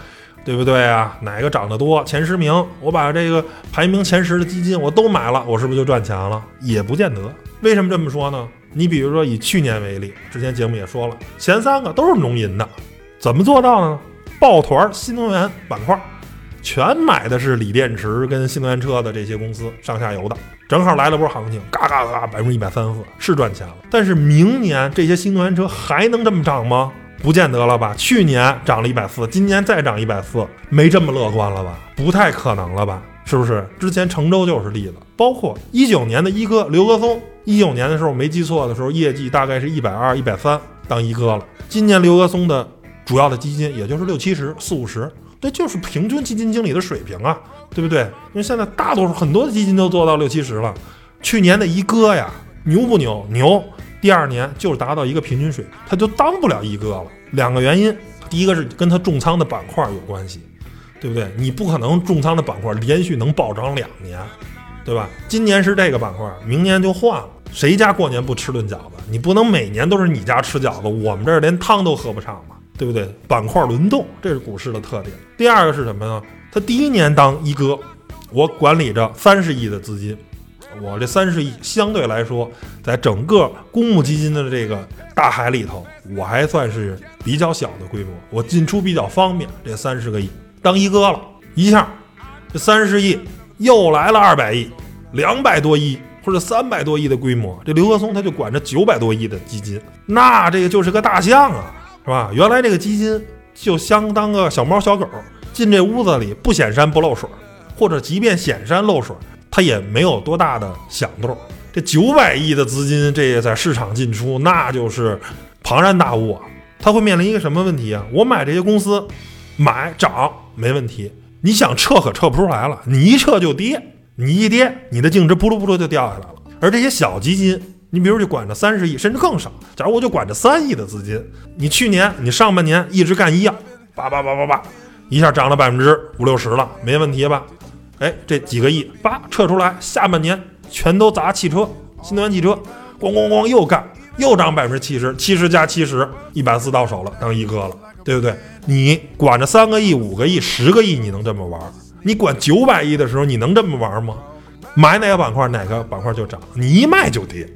对不对啊？哪个涨得多？前十名，我把这个排名前十的基金我都买了，我是不是就赚钱了？也不见得。为什么这么说呢？你比如说以去年为例，之前节目也说了，前三个都是农银的，怎么做到的呢？抱团新能源板块，全买的是锂电池跟新能源车的这些公司，上下游的，正好来了波行情，嘎嘎嘎，百分之一百三十四，是赚钱了。但是明年这些新能源车还能这么涨吗？不见得了吧？去年涨了一百四，今年再涨一百四，没这么乐观了吧？不太可能了吧？是不是？之前成州就是例子，包括一九年的一哥刘格松，一九年的时候没记错的时候，业绩大概是一百二、一百三当一哥了。今年刘格松的主要的基金也就是六七十、四五十，这就是平均基金经理的水平啊，对不对？因为现在大多数很多基金都做到六七十了。去年的一哥呀，牛不牛？牛。第二年就是达到一个平均水平，他就当不了一哥了。两个原因，第一个是跟他重仓的板块有关系，对不对？你不可能重仓的板块连续能暴涨两年，对吧？今年是这个板块，明年就换了。谁家过年不吃顿饺子？你不能每年都是你家吃饺子，我们这儿连汤都喝不上嘛，对不对？板块轮动，这是股市的特点。第二个是什么呢？他第一年当一哥，我管理着三十亿的资金。我这三十亿相对来说，在整个公募基金的这个大海里头，我还算是比较小的规模，我进出比较方便。这三十个亿当一哥了，一下这三十亿又来了二百亿、两百多亿或者三百多亿的规模，这刘和松他就管着九百多亿的基金，那这个就是个大象啊，是吧？原来这个基金就相当个小猫小狗，进这屋子里不显山不漏水，或者即便显山漏水。它也没有多大的响动，这九百亿的资金，这也在市场进出，那就是庞然大物啊。它会面临一个什么问题啊？我买这些公司，买涨没问题，你想撤可撤不出来了，你一撤就跌，你一跌，你的净值扑噜扑噜就掉下来了。而这些小基金，你比如就管着三十亿，甚至更少，假如我就管着三亿的资金，你去年你上半年一直干一样，叭叭叭叭叭，一下涨了百分之五六十了，没问题吧？哎，这几个亿叭撤出来，下半年全都砸汽车，新能源汽车，咣咣咣又干，又涨百分之七十，七十加七十，一百四到手了，当一哥了，对不对？你管着三个亿、五个亿、十个亿，你能这么玩？你管九百亿的时候，你能这么玩吗？买哪个板块，哪个板块就涨，你一卖就跌，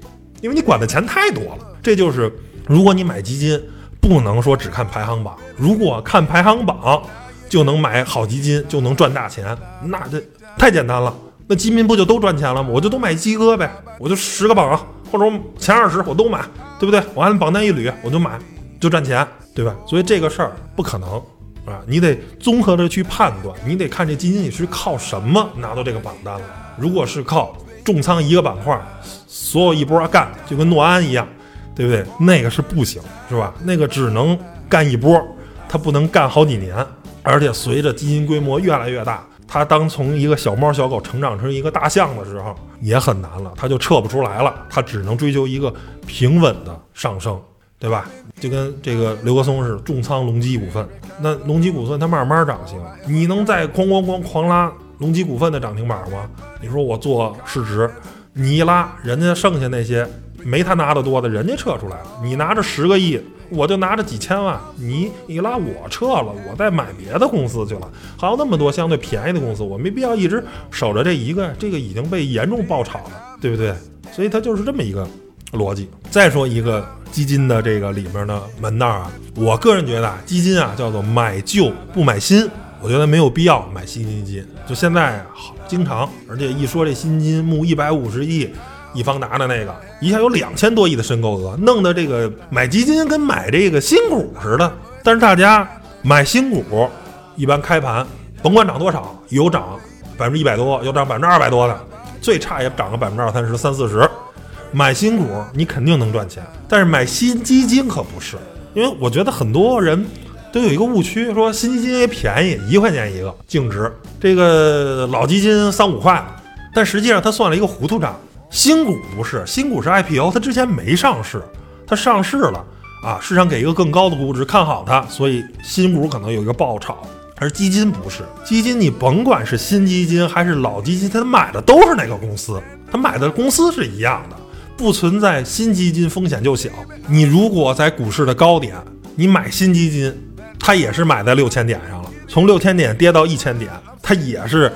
因为你管的钱太多了。这就是如果你买基金，不能说只看排行榜，如果看排行榜就能买好基金，就能赚大钱，那这。太简单了，那基民不就都赚钱了吗？我就都买基哥呗，我就十个榜或者前二十我都买，对不对？我按榜单一捋，我就买，就赚钱，对吧？所以这个事儿不可能啊，你得综合着去判断，你得看这基金你是靠什么拿到这个榜单了。如果是靠重仓一个板块，所有一波干，就跟诺安一样，对不对？那个是不行，是吧？那个只能干一波，它不能干好几年，而且随着基金规模越来越大。他当从一个小猫小狗成长成一个大象的时候，也很难了，他就撤不出来了，他只能追求一个平稳的上升，对吧？就跟这个刘格松是重仓隆基股份，那隆基股份它慢慢涨行，你能再哐哐哐狂拉隆基股份的涨停板吗？你说我做市值，你一拉，人家剩下那些没他拿的多的，人家撤出来了，你拿着十个亿。我就拿着几千万，你一拉我撤了，我再买别的公司去了。还有那么多相对便宜的公司，我没必要一直守着这一个，这个已经被严重爆炒了，对不对？所以它就是这么一个逻辑。再说一个基金的这个里面的门道啊，我个人觉得啊，基金啊叫做买旧不买新，我觉得没有必要买新基金。就现在好经常，而且一说这新金募一百五十亿。易方达的那个一下有两千多亿的申购额，弄得这个买基金跟买这个新股似的。但是大家买新股，一般开盘甭管涨多少，有涨百分之一百多，有涨百分之二百多的，最差也涨个百分之二三十、三四十。买新股你肯定能赚钱，但是买新基金可不是，因为我觉得很多人。都有一个误区，说新基金便宜，一块钱一个净值，这个老基金三五块，但实际上他算了一个糊涂账。新股不是，新股是 IPO，它之前没上市，它上市了啊，市场给一个更高的估值，看好它，所以新股可能有一个爆炒。而基金不是，基金你甭管是新基金还是老基金，它买的都是那个公司，它买的公司是一样的，不存在新基金风险就小。你如果在股市的高点，你买新基金，它也是买在六千点上了，从六千点跌到一千点，它也是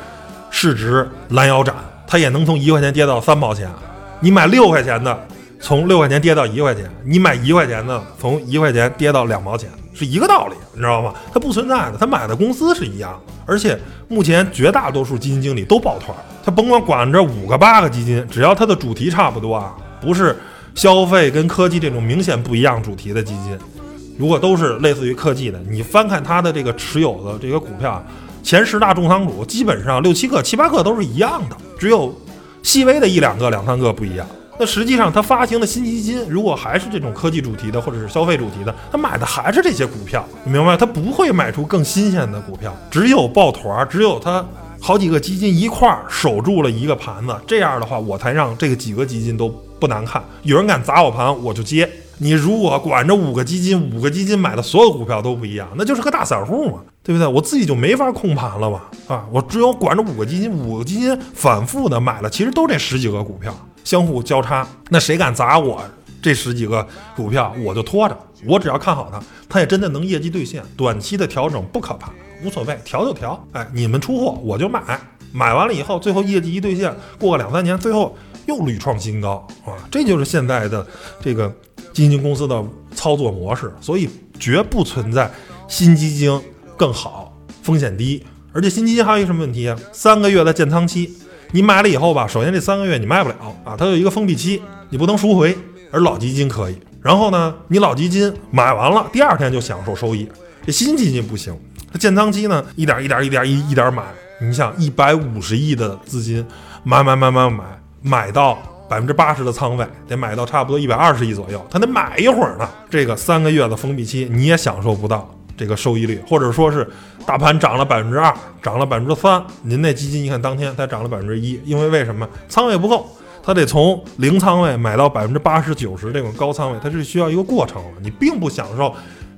市值拦腰斩。它也能从一块钱跌到三毛钱，你买六块钱的，从六块钱跌到一块钱；你买一块钱的，从一块钱跌到两毛钱，是一个道理，你知道吗？它不存在的，它买的公司是一样。而且目前绝大多数基金经理都抱团，他甭管管着五个八个基金，只要它的主题差不多啊，不是消费跟科技这种明显不一样主题的基金，如果都是类似于科技的，你翻看它的这个持有的这个股票。前十大重仓股基本上六七个、七八个都是一样的，只有细微的一两个、两三个不一样。那实际上，它发行的新基金如果还是这种科技主题的，或者是消费主题的，它买的还是这些股票，你明白？它不会买出更新鲜的股票。只有抱团，只有它好几个基金一块儿守住了一个盘子，这样的话，我才让这个几个基金都不难看。有人敢砸我盘，我就接。你如果管着五个基金，五个基金买的所有股票都不一样，那就是个大散户嘛，对不对？我自己就没法控盘了嘛？啊，我只有管着五个基金，五个基金反复的买了，其实都这十几个股票相互交叉，那谁敢砸我这十几个股票，我就拖着，我只要看好它，它也真的能业绩兑现，短期的调整不可怕，无所谓，调就调。哎，你们出货我就买，买完了以后，最后业绩一兑现，过个两三年，最后又屡创新高啊！这就是现在的这个。基金公司的操作模式，所以绝不存在新基金更好、风险低。而且新基金还有一个什么问题啊？三个月的建仓期，你买了以后吧，首先这三个月你卖不了啊，它有一个封闭期，你不能赎回。而老基金可以。然后呢，你老基金买完了，第二天就享受收益。这新基金不行，它建仓期呢，一点一点一点一一点买。你想，一百五十亿的资金买买买买买买到。百分之八十的仓位得买到差不多一百二十亿左右，他得买一会儿呢。这个三个月的封闭期你也享受不到这个收益率，或者说是大盘涨了百分之二，涨了百分之三，您那基金你看当天才涨了百分之一，因为为什么仓位不够，它得从零仓位买到百分之八十九十这种高仓位，它是需要一个过程，你并不享受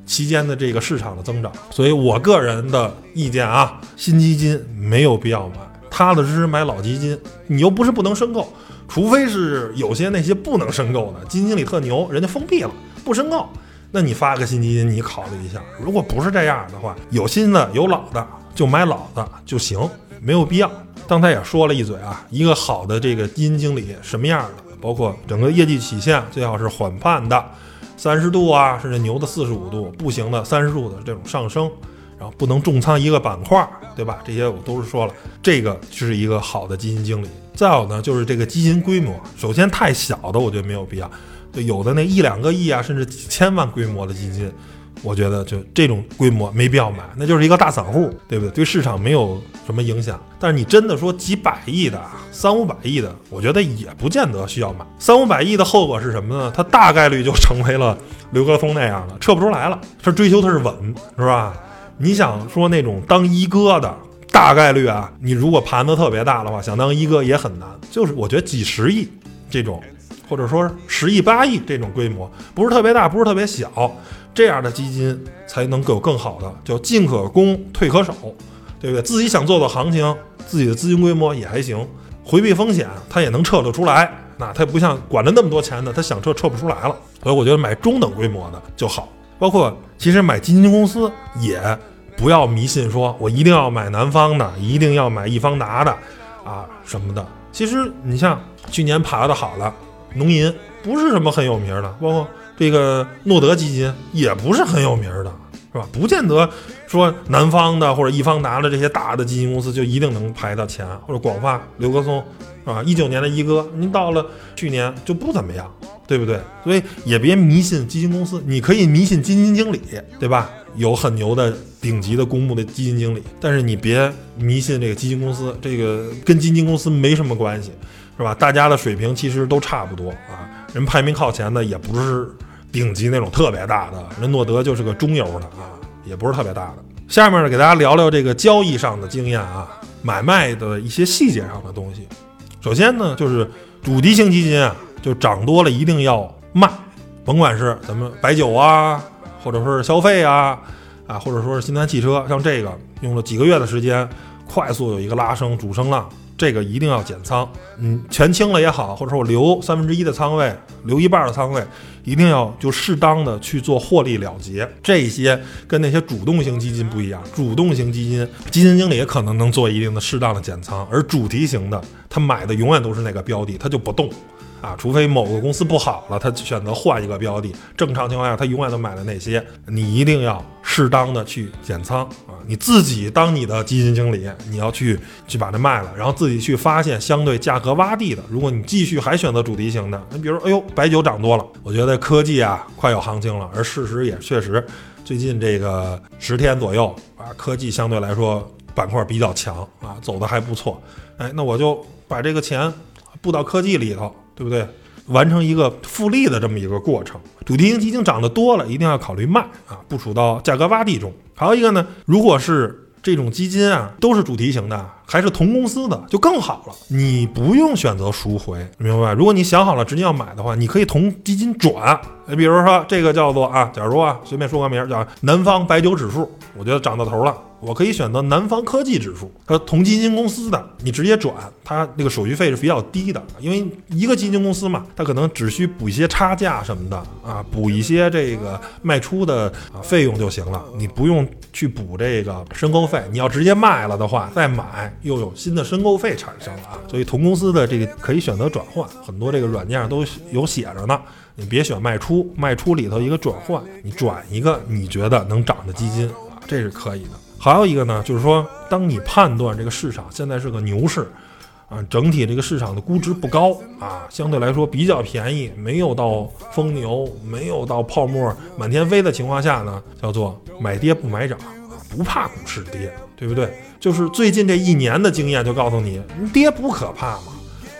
期间的这个市场的增长。所以我个人的意见啊，新基金没有必要买，踏踏实实买老基金，你又不是不能申购。除非是有些那些不能申购的基金经理特牛，人家封闭了不申购，那你发个新基金，你考虑一下。如果不是这样的话，有新的有老的，就买老的就行，没有必要。刚才也说了一嘴啊，一个好的这个基金经理什么样的，包括整个业绩曲线最好是缓判的，三十度啊，甚至牛的四十五度，不行的三十度的这种上升，然后不能重仓一个板块，对吧？这些我都是说了，这个是一个好的基金经理。再有呢，就是这个基金规模，首先太小的，我觉得没有必要。就有的那一两个亿啊，甚至几千万规模的基金，我觉得就这种规模没必要买，那就是一个大散户，对不对？对市场没有什么影响。但是你真的说几百亿的、三五百亿的，我觉得也不见得需要买。三五百亿的后果是什么呢？它大概率就成为了刘格松那样的，撤不出来了。他追求的是稳，是吧？你想说那种当一哥的。大概率啊，你如果盘子特别大的话，想当一哥也很难。就是我觉得几十亿这种，或者说十亿八亿这种规模，不是特别大，不是特别小，这样的基金才能有更好的，叫进可攻，退可守，对不对？自己想做做行情，自己的资金规模也还行，回避风险，他也能撤得出来。那他不像管着那么多钱的，他想撤撤不出来了。所以我觉得买中等规模的就好。包括其实买基金公司也。不要迷信，说我一定要买南方的，一定要买易方达的，啊什么的。其实你像去年爬的好了，农银不是什么很有名的，包括这个诺德基金也不是很有名的，是吧？不见得说南方的或者易方达的这些大的基金公司就一定能排到前，或者广发、刘格松，啊，一九年的一哥，您到了去年就不怎么样，对不对？所以也别迷信基金公司，你可以迷信基金经理，对吧？有很牛的顶级的公募的基金经理，但是你别迷信这个基金公司，这个跟基金公司没什么关系，是吧？大家的水平其实都差不多啊。人排名靠前的也不是顶级那种特别大的，人诺德就是个中游的啊。也不是特别大的。下面呢，给大家聊聊这个交易上的经验啊，买卖的一些细节上的东西。首先呢，就是主题型基金啊，就涨多了一定要卖，甭管是咱们白酒啊，或者说是消费啊，啊，或者说是新能源汽车，像这个用了几个月的时间，快速有一个拉升主升浪。这个一定要减仓，嗯，全清了也好，或者说我留三分之一的仓位，留一半的仓位，一定要就适当的去做获利了结。这些跟那些主动型基金不一样，主动型基金基金经理可能能做一定的适当的减仓，而主题型的他买的永远都是那个标的，他就不动。啊，除非某个公司不好了，他选择换一个标的。正常情况下，他永远都买了那些。你一定要适当的去减仓啊！你自己当你的基金经理，你要去去把它卖了，然后自己去发现相对价格洼地的。如果你继续还选择主题型的，你比如说，哎呦，白酒涨多了，我觉得科技啊快有行情了。而事实也确实，最近这个十天左右啊，科技相对来说板块比较强啊，走的还不错。哎，那我就把这个钱布到科技里头。对不对？完成一个复利的这么一个过程。主题型基金涨得多了，一定要考虑卖啊，部署到价格洼地中。还有一个呢，如果是这种基金啊，都是主题型的，还是同公司的，就更好了。你不用选择赎回，明白？如果你想好了直接要买的话，你可以同基金转。你比如说这个叫做啊，假如啊，随便说个名叫南方白酒指数，我觉得涨到头了。我可以选择南方科技指数，它同基金公司的，你直接转，它那个手续费是比较低的，因为一个基金公司嘛，它可能只需补一些差价什么的啊，补一些这个卖出的啊费用就行了，你不用去补这个申购费。你要直接卖了的话，再买又有新的申购费产生了啊，所以同公司的这个可以选择转换，很多这个软件上都有写着呢。你别选卖出，卖出里头一个转换，你转一个你觉得能涨的基金啊，这是可以的。还有一个呢，就是说，当你判断这个市场现在是个牛市，啊，整体这个市场的估值不高啊，相对来说比较便宜，没有到疯牛，没有到泡沫满天飞的情况下呢，叫做买跌不买涨啊，不怕股市跌，对不对？就是最近这一年的经验就告诉你，跌不可怕嘛，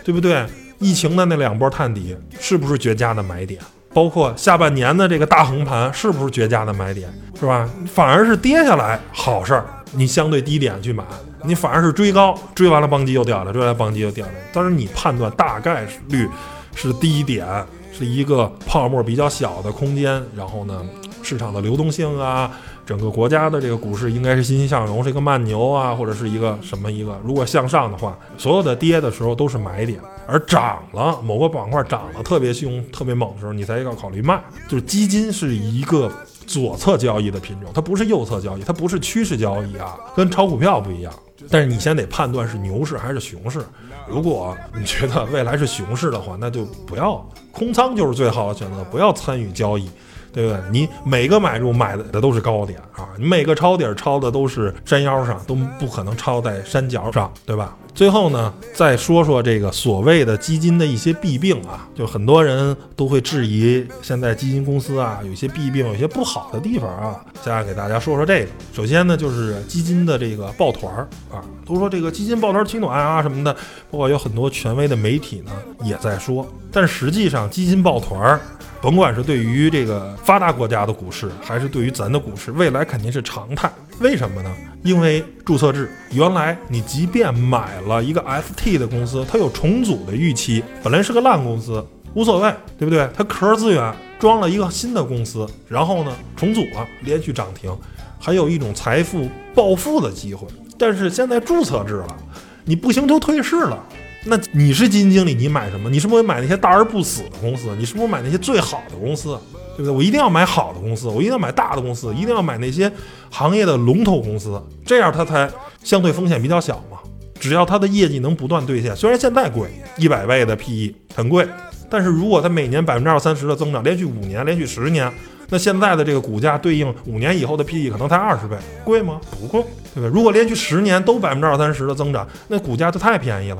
对不对？疫情的那两波探底是不是绝佳的买点？包括下半年的这个大横盘是不是绝佳的买点，是吧？反而是跌下来好事儿，你相对低点去买，你反而是追高，追完了邦基又掉了，追完了邦基又掉了。但是你判断大概率是低点，是一个泡沫比较小的空间，然后呢，市场的流动性啊。整个国家的这个股市应该是欣欣向荣，是一个慢牛啊，或者是一个什么一个？如果向上的话，所有的跌的时候都是买点，而涨了某个板块涨得特别凶、特别猛的时候，你才要考虑卖。就是基金是一个左侧交易的品种，它不是右侧交易，它不是趋势交易啊，跟炒股票不一样。但是你先得判断是牛市还是熊市。如果你觉得未来是熊市的话，那就不要空仓，就是最好的选择，不要参与交易。对不对？你每个买入买的都是高点啊，你每个抄底抄的都是山腰上，都不可能抄在山脚上，对吧？最后呢，再说说这个所谓的基金的一些弊病啊，就很多人都会质疑现在基金公司啊有些弊病，有些不好的地方啊，现在给大家说说这个。首先呢，就是基金的这个抱团儿啊，都说这个基金抱团取暖啊什么的，包括有很多权威的媒体呢也在说，但实际上基金抱团儿。甭管是对于这个发达国家的股市，还是对于咱的股市，未来肯定是常态。为什么呢？因为注册制，原来你即便买了一个 ST 的公司，它有重组的预期，本来是个烂公司，无所谓，对不对？它壳资源装了一个新的公司，然后呢重组了，连续涨停，还有一种财富暴富的机会。但是现在注册制了，你不行就退市了。那你是基金经理，你买什么？你是不是买那些大而不死的公司？你是不是买那些最好的公司？对不对？我一定要买好的公司，我一定要买大的公司，一定要买那些行业的龙头公司，这样它才相对风险比较小嘛。只要它的业绩能不断兑现，虽然现在贵，一百倍的 PE 很贵，但是如果它每年百分之二三十的增长，连续五年，连续十年，那现在的这个股价对应五年以后的 PE 可能才二十倍，贵吗？不贵，对不对？如果连续十年都百分之二三十的增长，那股价就太便宜了。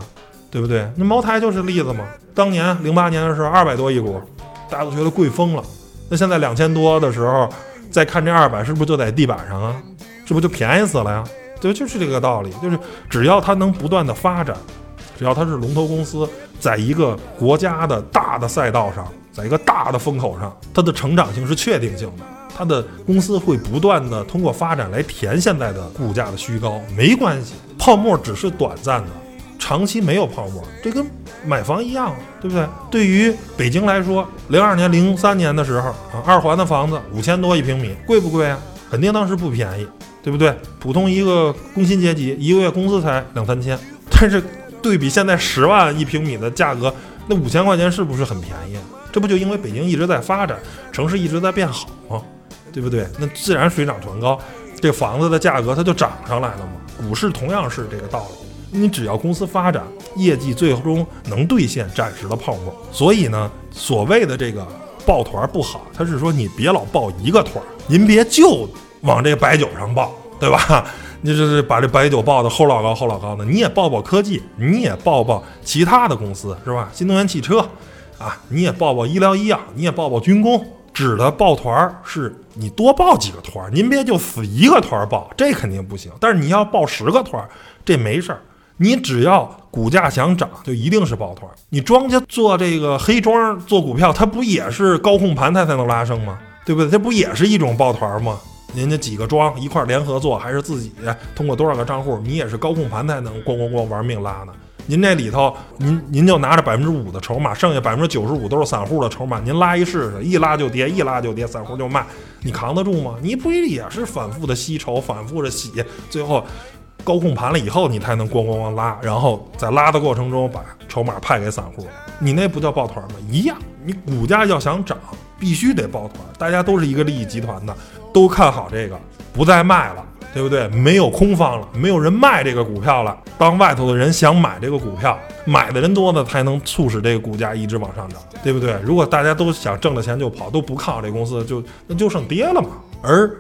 对不对？那茅台就是例子嘛。当年零八年的时候，二百多一股，大家都觉得贵疯了。那现在两千多的时候，再看这二百，是不是就在地板上啊？是不是就便宜死了呀？对，就是这个道理。就是只要它能不断的发展，只要它是龙头公司，在一个国家的大的赛道上，在一个大的风口上，它的成长性是确定性的。它的公司会不断的通过发展来填现在的股价的虚高，没关系，泡沫只是短暂的，长期没有泡沫，这跟买房一样，对不对？对于北京来说，零二年、零三年的时候啊，二环的房子五千多一平米，贵不贵啊？肯定当时不便宜，对不对？普通一个工薪阶级，一个月工资才两三千，但是对比现在十万一平米的价格，那五千块钱是不是很便宜？这不就因为北京一直在发展，城市一直在变好吗？对不对？那自然水涨船高，这房子的价格它就涨上来了嘛。股市同样是这个道理，你只要公司发展，业绩最终能兑现暂时的泡沫。所以呢，所谓的这个抱团不好，他是说你别老抱一个团，您别就往这白酒上抱，对吧？你这是把这白酒抱的齁老高齁老高的，你也抱抱科技，你也抱抱其他的公司，是吧？新能源汽车啊，你也抱抱医疗医药，你也抱抱军工。指的抱团儿是你多抱几个团儿，您别就死一个团儿抱，这肯定不行。但是你要抱十个团儿，这没事儿。你只要股价想涨，就一定是抱团。你庄家做这个黑庄做股票，它不也是高控盘它才能拉升吗？对不对？这不也是一种抱团吗？人家几个庄一块联合做，还是自己通过多少个账户，你也是高控盘才能咣咣咣玩命拉呢。您这里头，您您就拿着百分之五的筹码，剩下百分之九十五都是散户的筹码，您拉一试试，一拉就跌，一拉就跌，散户就卖，你扛得住吗？你不也是反复的吸筹，反复的洗，最后高控盘了以后，你才能咣咣咣拉，然后在拉的过程中把筹码派给散户，你那不叫抱团吗？一样，你股价要想涨，必须得抱团，大家都是一个利益集团的，都看好这个，不再卖了。对不对？没有空方了，没有人卖这个股票了。当外头的人想买这个股票，买的人多呢，才能促使这个股价一直往上涨，对不对？如果大家都想挣了钱就跑，都不看好这公司，就那就剩跌了嘛。而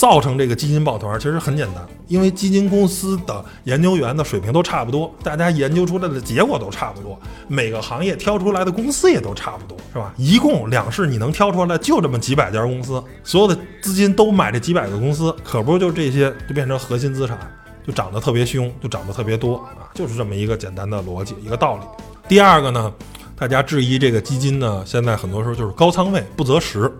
造成这个基金抱团，其实很简单，因为基金公司的研究员的水平都差不多，大家研究出来的结果都差不多，每个行业挑出来的公司也都差不多，是吧？一共两市你能挑出来就这么几百家公司，所有的资金都买这几百个公司，可不就这些就变成核心资产，就涨得特别凶，就涨得特别多啊，就是这么一个简单的逻辑，一个道理。第二个呢，大家质疑这个基金呢，现在很多时候就是高仓位不择时，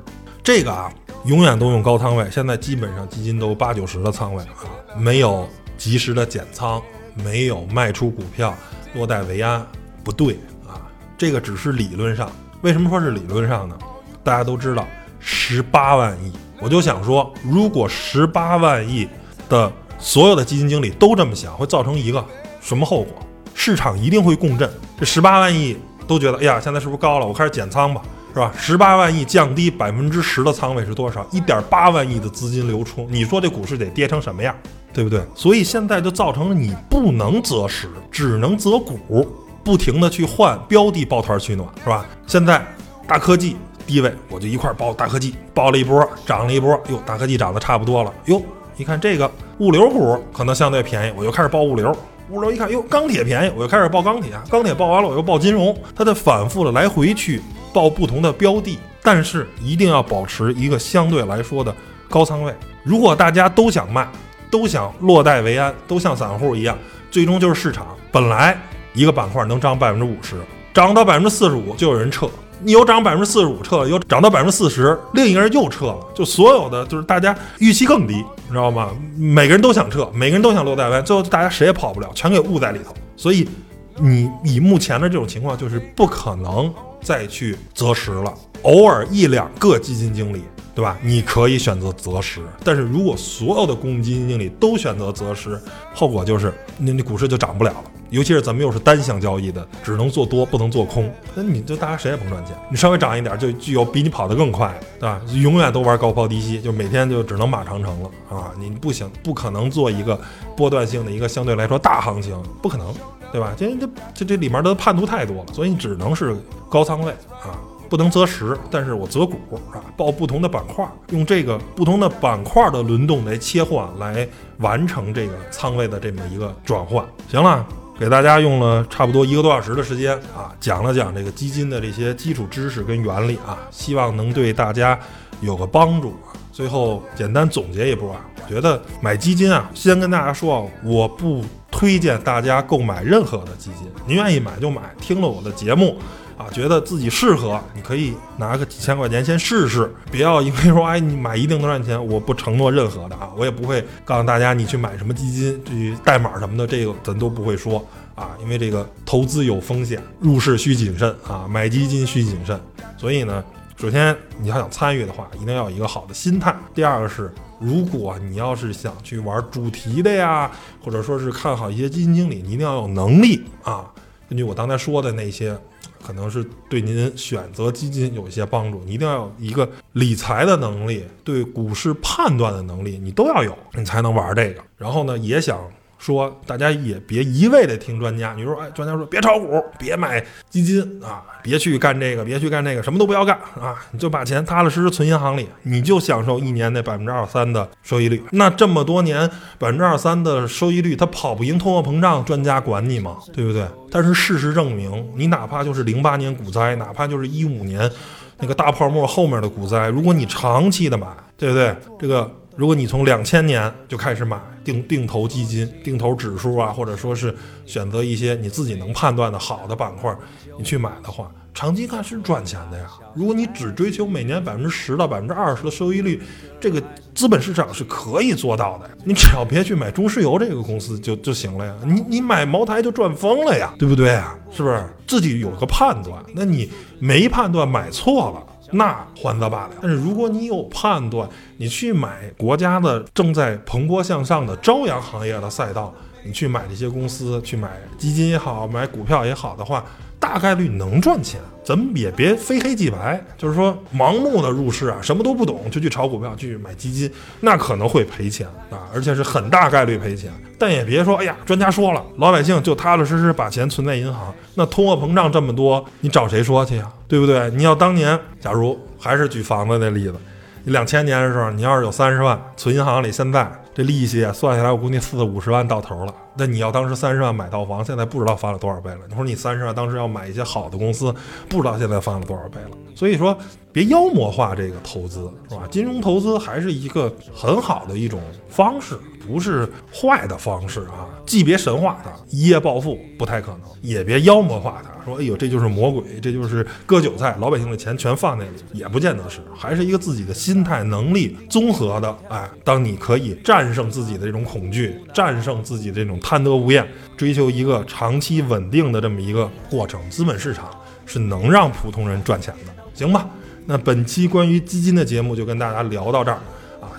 这个啊。永远都用高仓位，现在基本上基金都八九十的仓位啊，没有及时的减仓，没有卖出股票落袋为安，不对啊，这个只是理论上。为什么说是理论上呢？大家都知道，十八万亿，我就想说，如果十八万亿的所有的基金经理都这么想，会造成一个什么后果？市场一定会共振，这十八万亿都觉得，哎呀，现在是不是高了？我开始减仓吧。是吧？十八万亿降低百分之十的仓位是多少？一点八万亿的资金流出，你说这股市得跌成什么样？对不对？所以现在就造成了你不能择时，只能择股，不停的去换标的抱团取暖，是吧？现在大科技低位，我就一块儿抱大科技，抱了一波，涨了一波，哟，大科技涨得差不多了，哟，一看这个物流股可能相对便宜，我又开始抱物流。物流一看，哟，钢铁便宜，我又开始报钢铁，钢铁报完了，我又报金融，它在反复的来回去。报不同的标的，但是一定要保持一个相对来说的高仓位。如果大家都想卖，都想落袋为安，都像散户一样，最终就是市场本来一个板块能涨百分之五十，涨到百分之四十五就有人撤。你有涨百分之四十五撤了，有涨到百分之四十，另一个人又撤了。就所有的就是大家预期更低，你知道吗？每个人都想撤，每个人都想落袋为安，最后大家谁也跑不了，全给捂在里头。所以你以目前的这种情况，就是不可能。再去择时了，偶尔一两个基金经理，对吧？你可以选择择时，但是如果所有的公募基金经理都选择择时，后果就是你你股市就涨不了了。尤其是咱们又是单向交易的，只能做多不能做空，那你就大家谁也甭赚钱。你稍微涨一点，就就有比你跑得更快，对吧？永远都玩高抛低吸，就每天就只能马长城了啊！你不行，不可能做一个波段性的一个相对来说大行情，不可能。对吧？这这这这里面的叛徒太多了，所以你只能是高仓位啊，不能择时。但是我择股啊，报不同的板块，用这个不同的板块的轮动来切换，来完成这个仓位的这么一个转换。行了，给大家用了差不多一个多小时的时间啊，讲了讲这个基金的这些基础知识跟原理啊，希望能对大家有个帮助。最后简单总结一波啊，我觉得买基金啊，先跟大家说啊，我不。推荐大家购买任何的基金，您愿意买就买。听了我的节目，啊，觉得自己适合，你可以拿个几千块钱先试试，别要因为说哎你买一定能赚钱，我不承诺任何的啊，我也不会告诉大家你去买什么基金，至于代码什么的，这个咱都不会说啊，因为这个投资有风险，入市需谨慎啊，买基金需谨慎，所以呢。首先，你要想参与的话，一定要有一个好的心态。第二个是，如果你要是想去玩主题的呀，或者说是看好一些基金经理，你一定要有能力啊。根据我刚才说的那些，可能是对您选择基金有一些帮助。你一定要有一个理财的能力，对股市判断的能力，你都要有，你才能玩这个。然后呢，也想。说大家也别一味的听专家，你说哎，专家说别炒股，别买基金啊，别去干这个，别去干那个，什么都不要干啊，你就把钱踏踏实实存银行里，你就享受一年那百分之二三的收益率。那这么多年百分之二三的收益率，它跑不赢通货膨胀，专家管你吗？对不对？但是事实证明，你哪怕就是零八年股灾，哪怕就是一五年那个大泡沫后面的股灾，如果你长期的买，对不对？这个。如果你从两千年就开始买定定投基金、定投指数啊，或者说是选择一些你自己能判断的好的板块，你去买的话，长期看是赚钱的呀。如果你只追求每年百分之十到百分之二十的收益率，这个资本市场是可以做到的。你只要别去买中石油这个公司就就行了呀。你你买茅台就赚疯了呀，对不对啊？是不是自己有个判断？那你没判断买错了。那还则罢了，但是如果你有判断，你去买国家的正在蓬勃向上的朝阳行业的赛道，你去买这些公司，去买基金也好，买股票也好的话，大概率能赚钱。咱们也别非黑即白，就是说盲目的入市啊，什么都不懂就去炒股票，去买基金，那可能会赔钱啊，而且是很大概率赔钱。但也别说，哎呀，专家说了，老百姓就踏踏实实把钱存在银行。那通货膨胀这么多，你找谁说去呀？对不对？你要当年，假如还是举房子那例子，你两千年的时候，你要是有三十万存银行里，现在这利息算下来，我估计四五十万到头了。那你要当时三十万买套房，现在不知道翻了多少倍了。你说你三十万当时要买一些好的公司，不知道现在翻了多少倍了。所以说，别妖魔化这个投资，是吧？金融投资还是一个很好的一种方式。不是坏的方式啊，既别神化它，一夜暴富不太可能，也别妖魔化它，说哎呦这就是魔鬼，这就是割韭菜，老百姓的钱全放那里，也不见得是，还是一个自己的心态能力综合的。哎，当你可以战胜自己的这种恐惧，战胜自己这种贪得无厌，追求一个长期稳定的这么一个过程，资本市场是能让普通人赚钱的，行吧？那本期关于基金的节目就跟大家聊到这儿。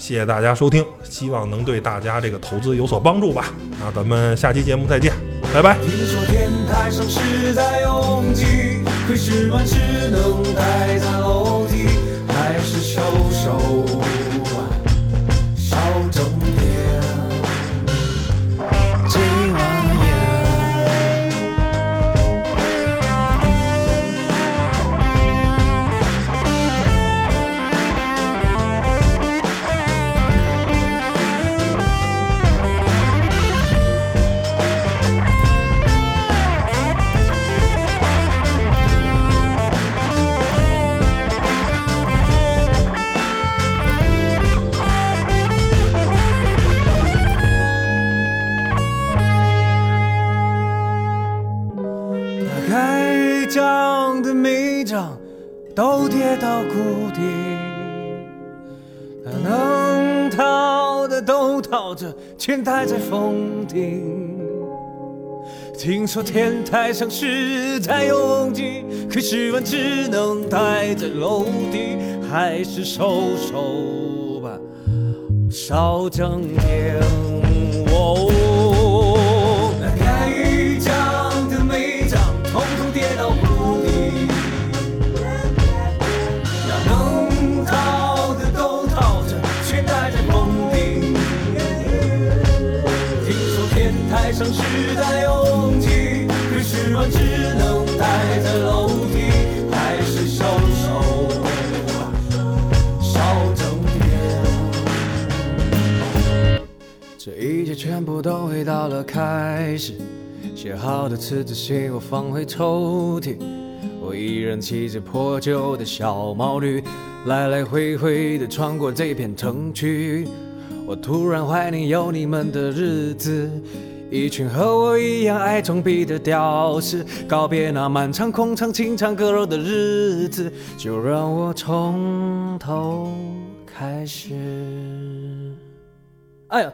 谢谢大家收听，希望能对大家这个投资有所帮助吧。那咱们下期节目再见，拜拜。听说天台上是在拥挤，可是万事能待在楼梯，还是收手。听说天台上是太拥挤，可是我只能待在楼底，还是收手吧，少争点。全部都回到了开始，写好的辞职信我放回抽屉，我依然骑着破旧的小毛驴，来来回回的穿过这片城区。我突然怀念有你们的日子，一群和我一样爱装逼的屌丝，告别那漫长空场清唱歌肉的日子，就让我从头开始。哎呀！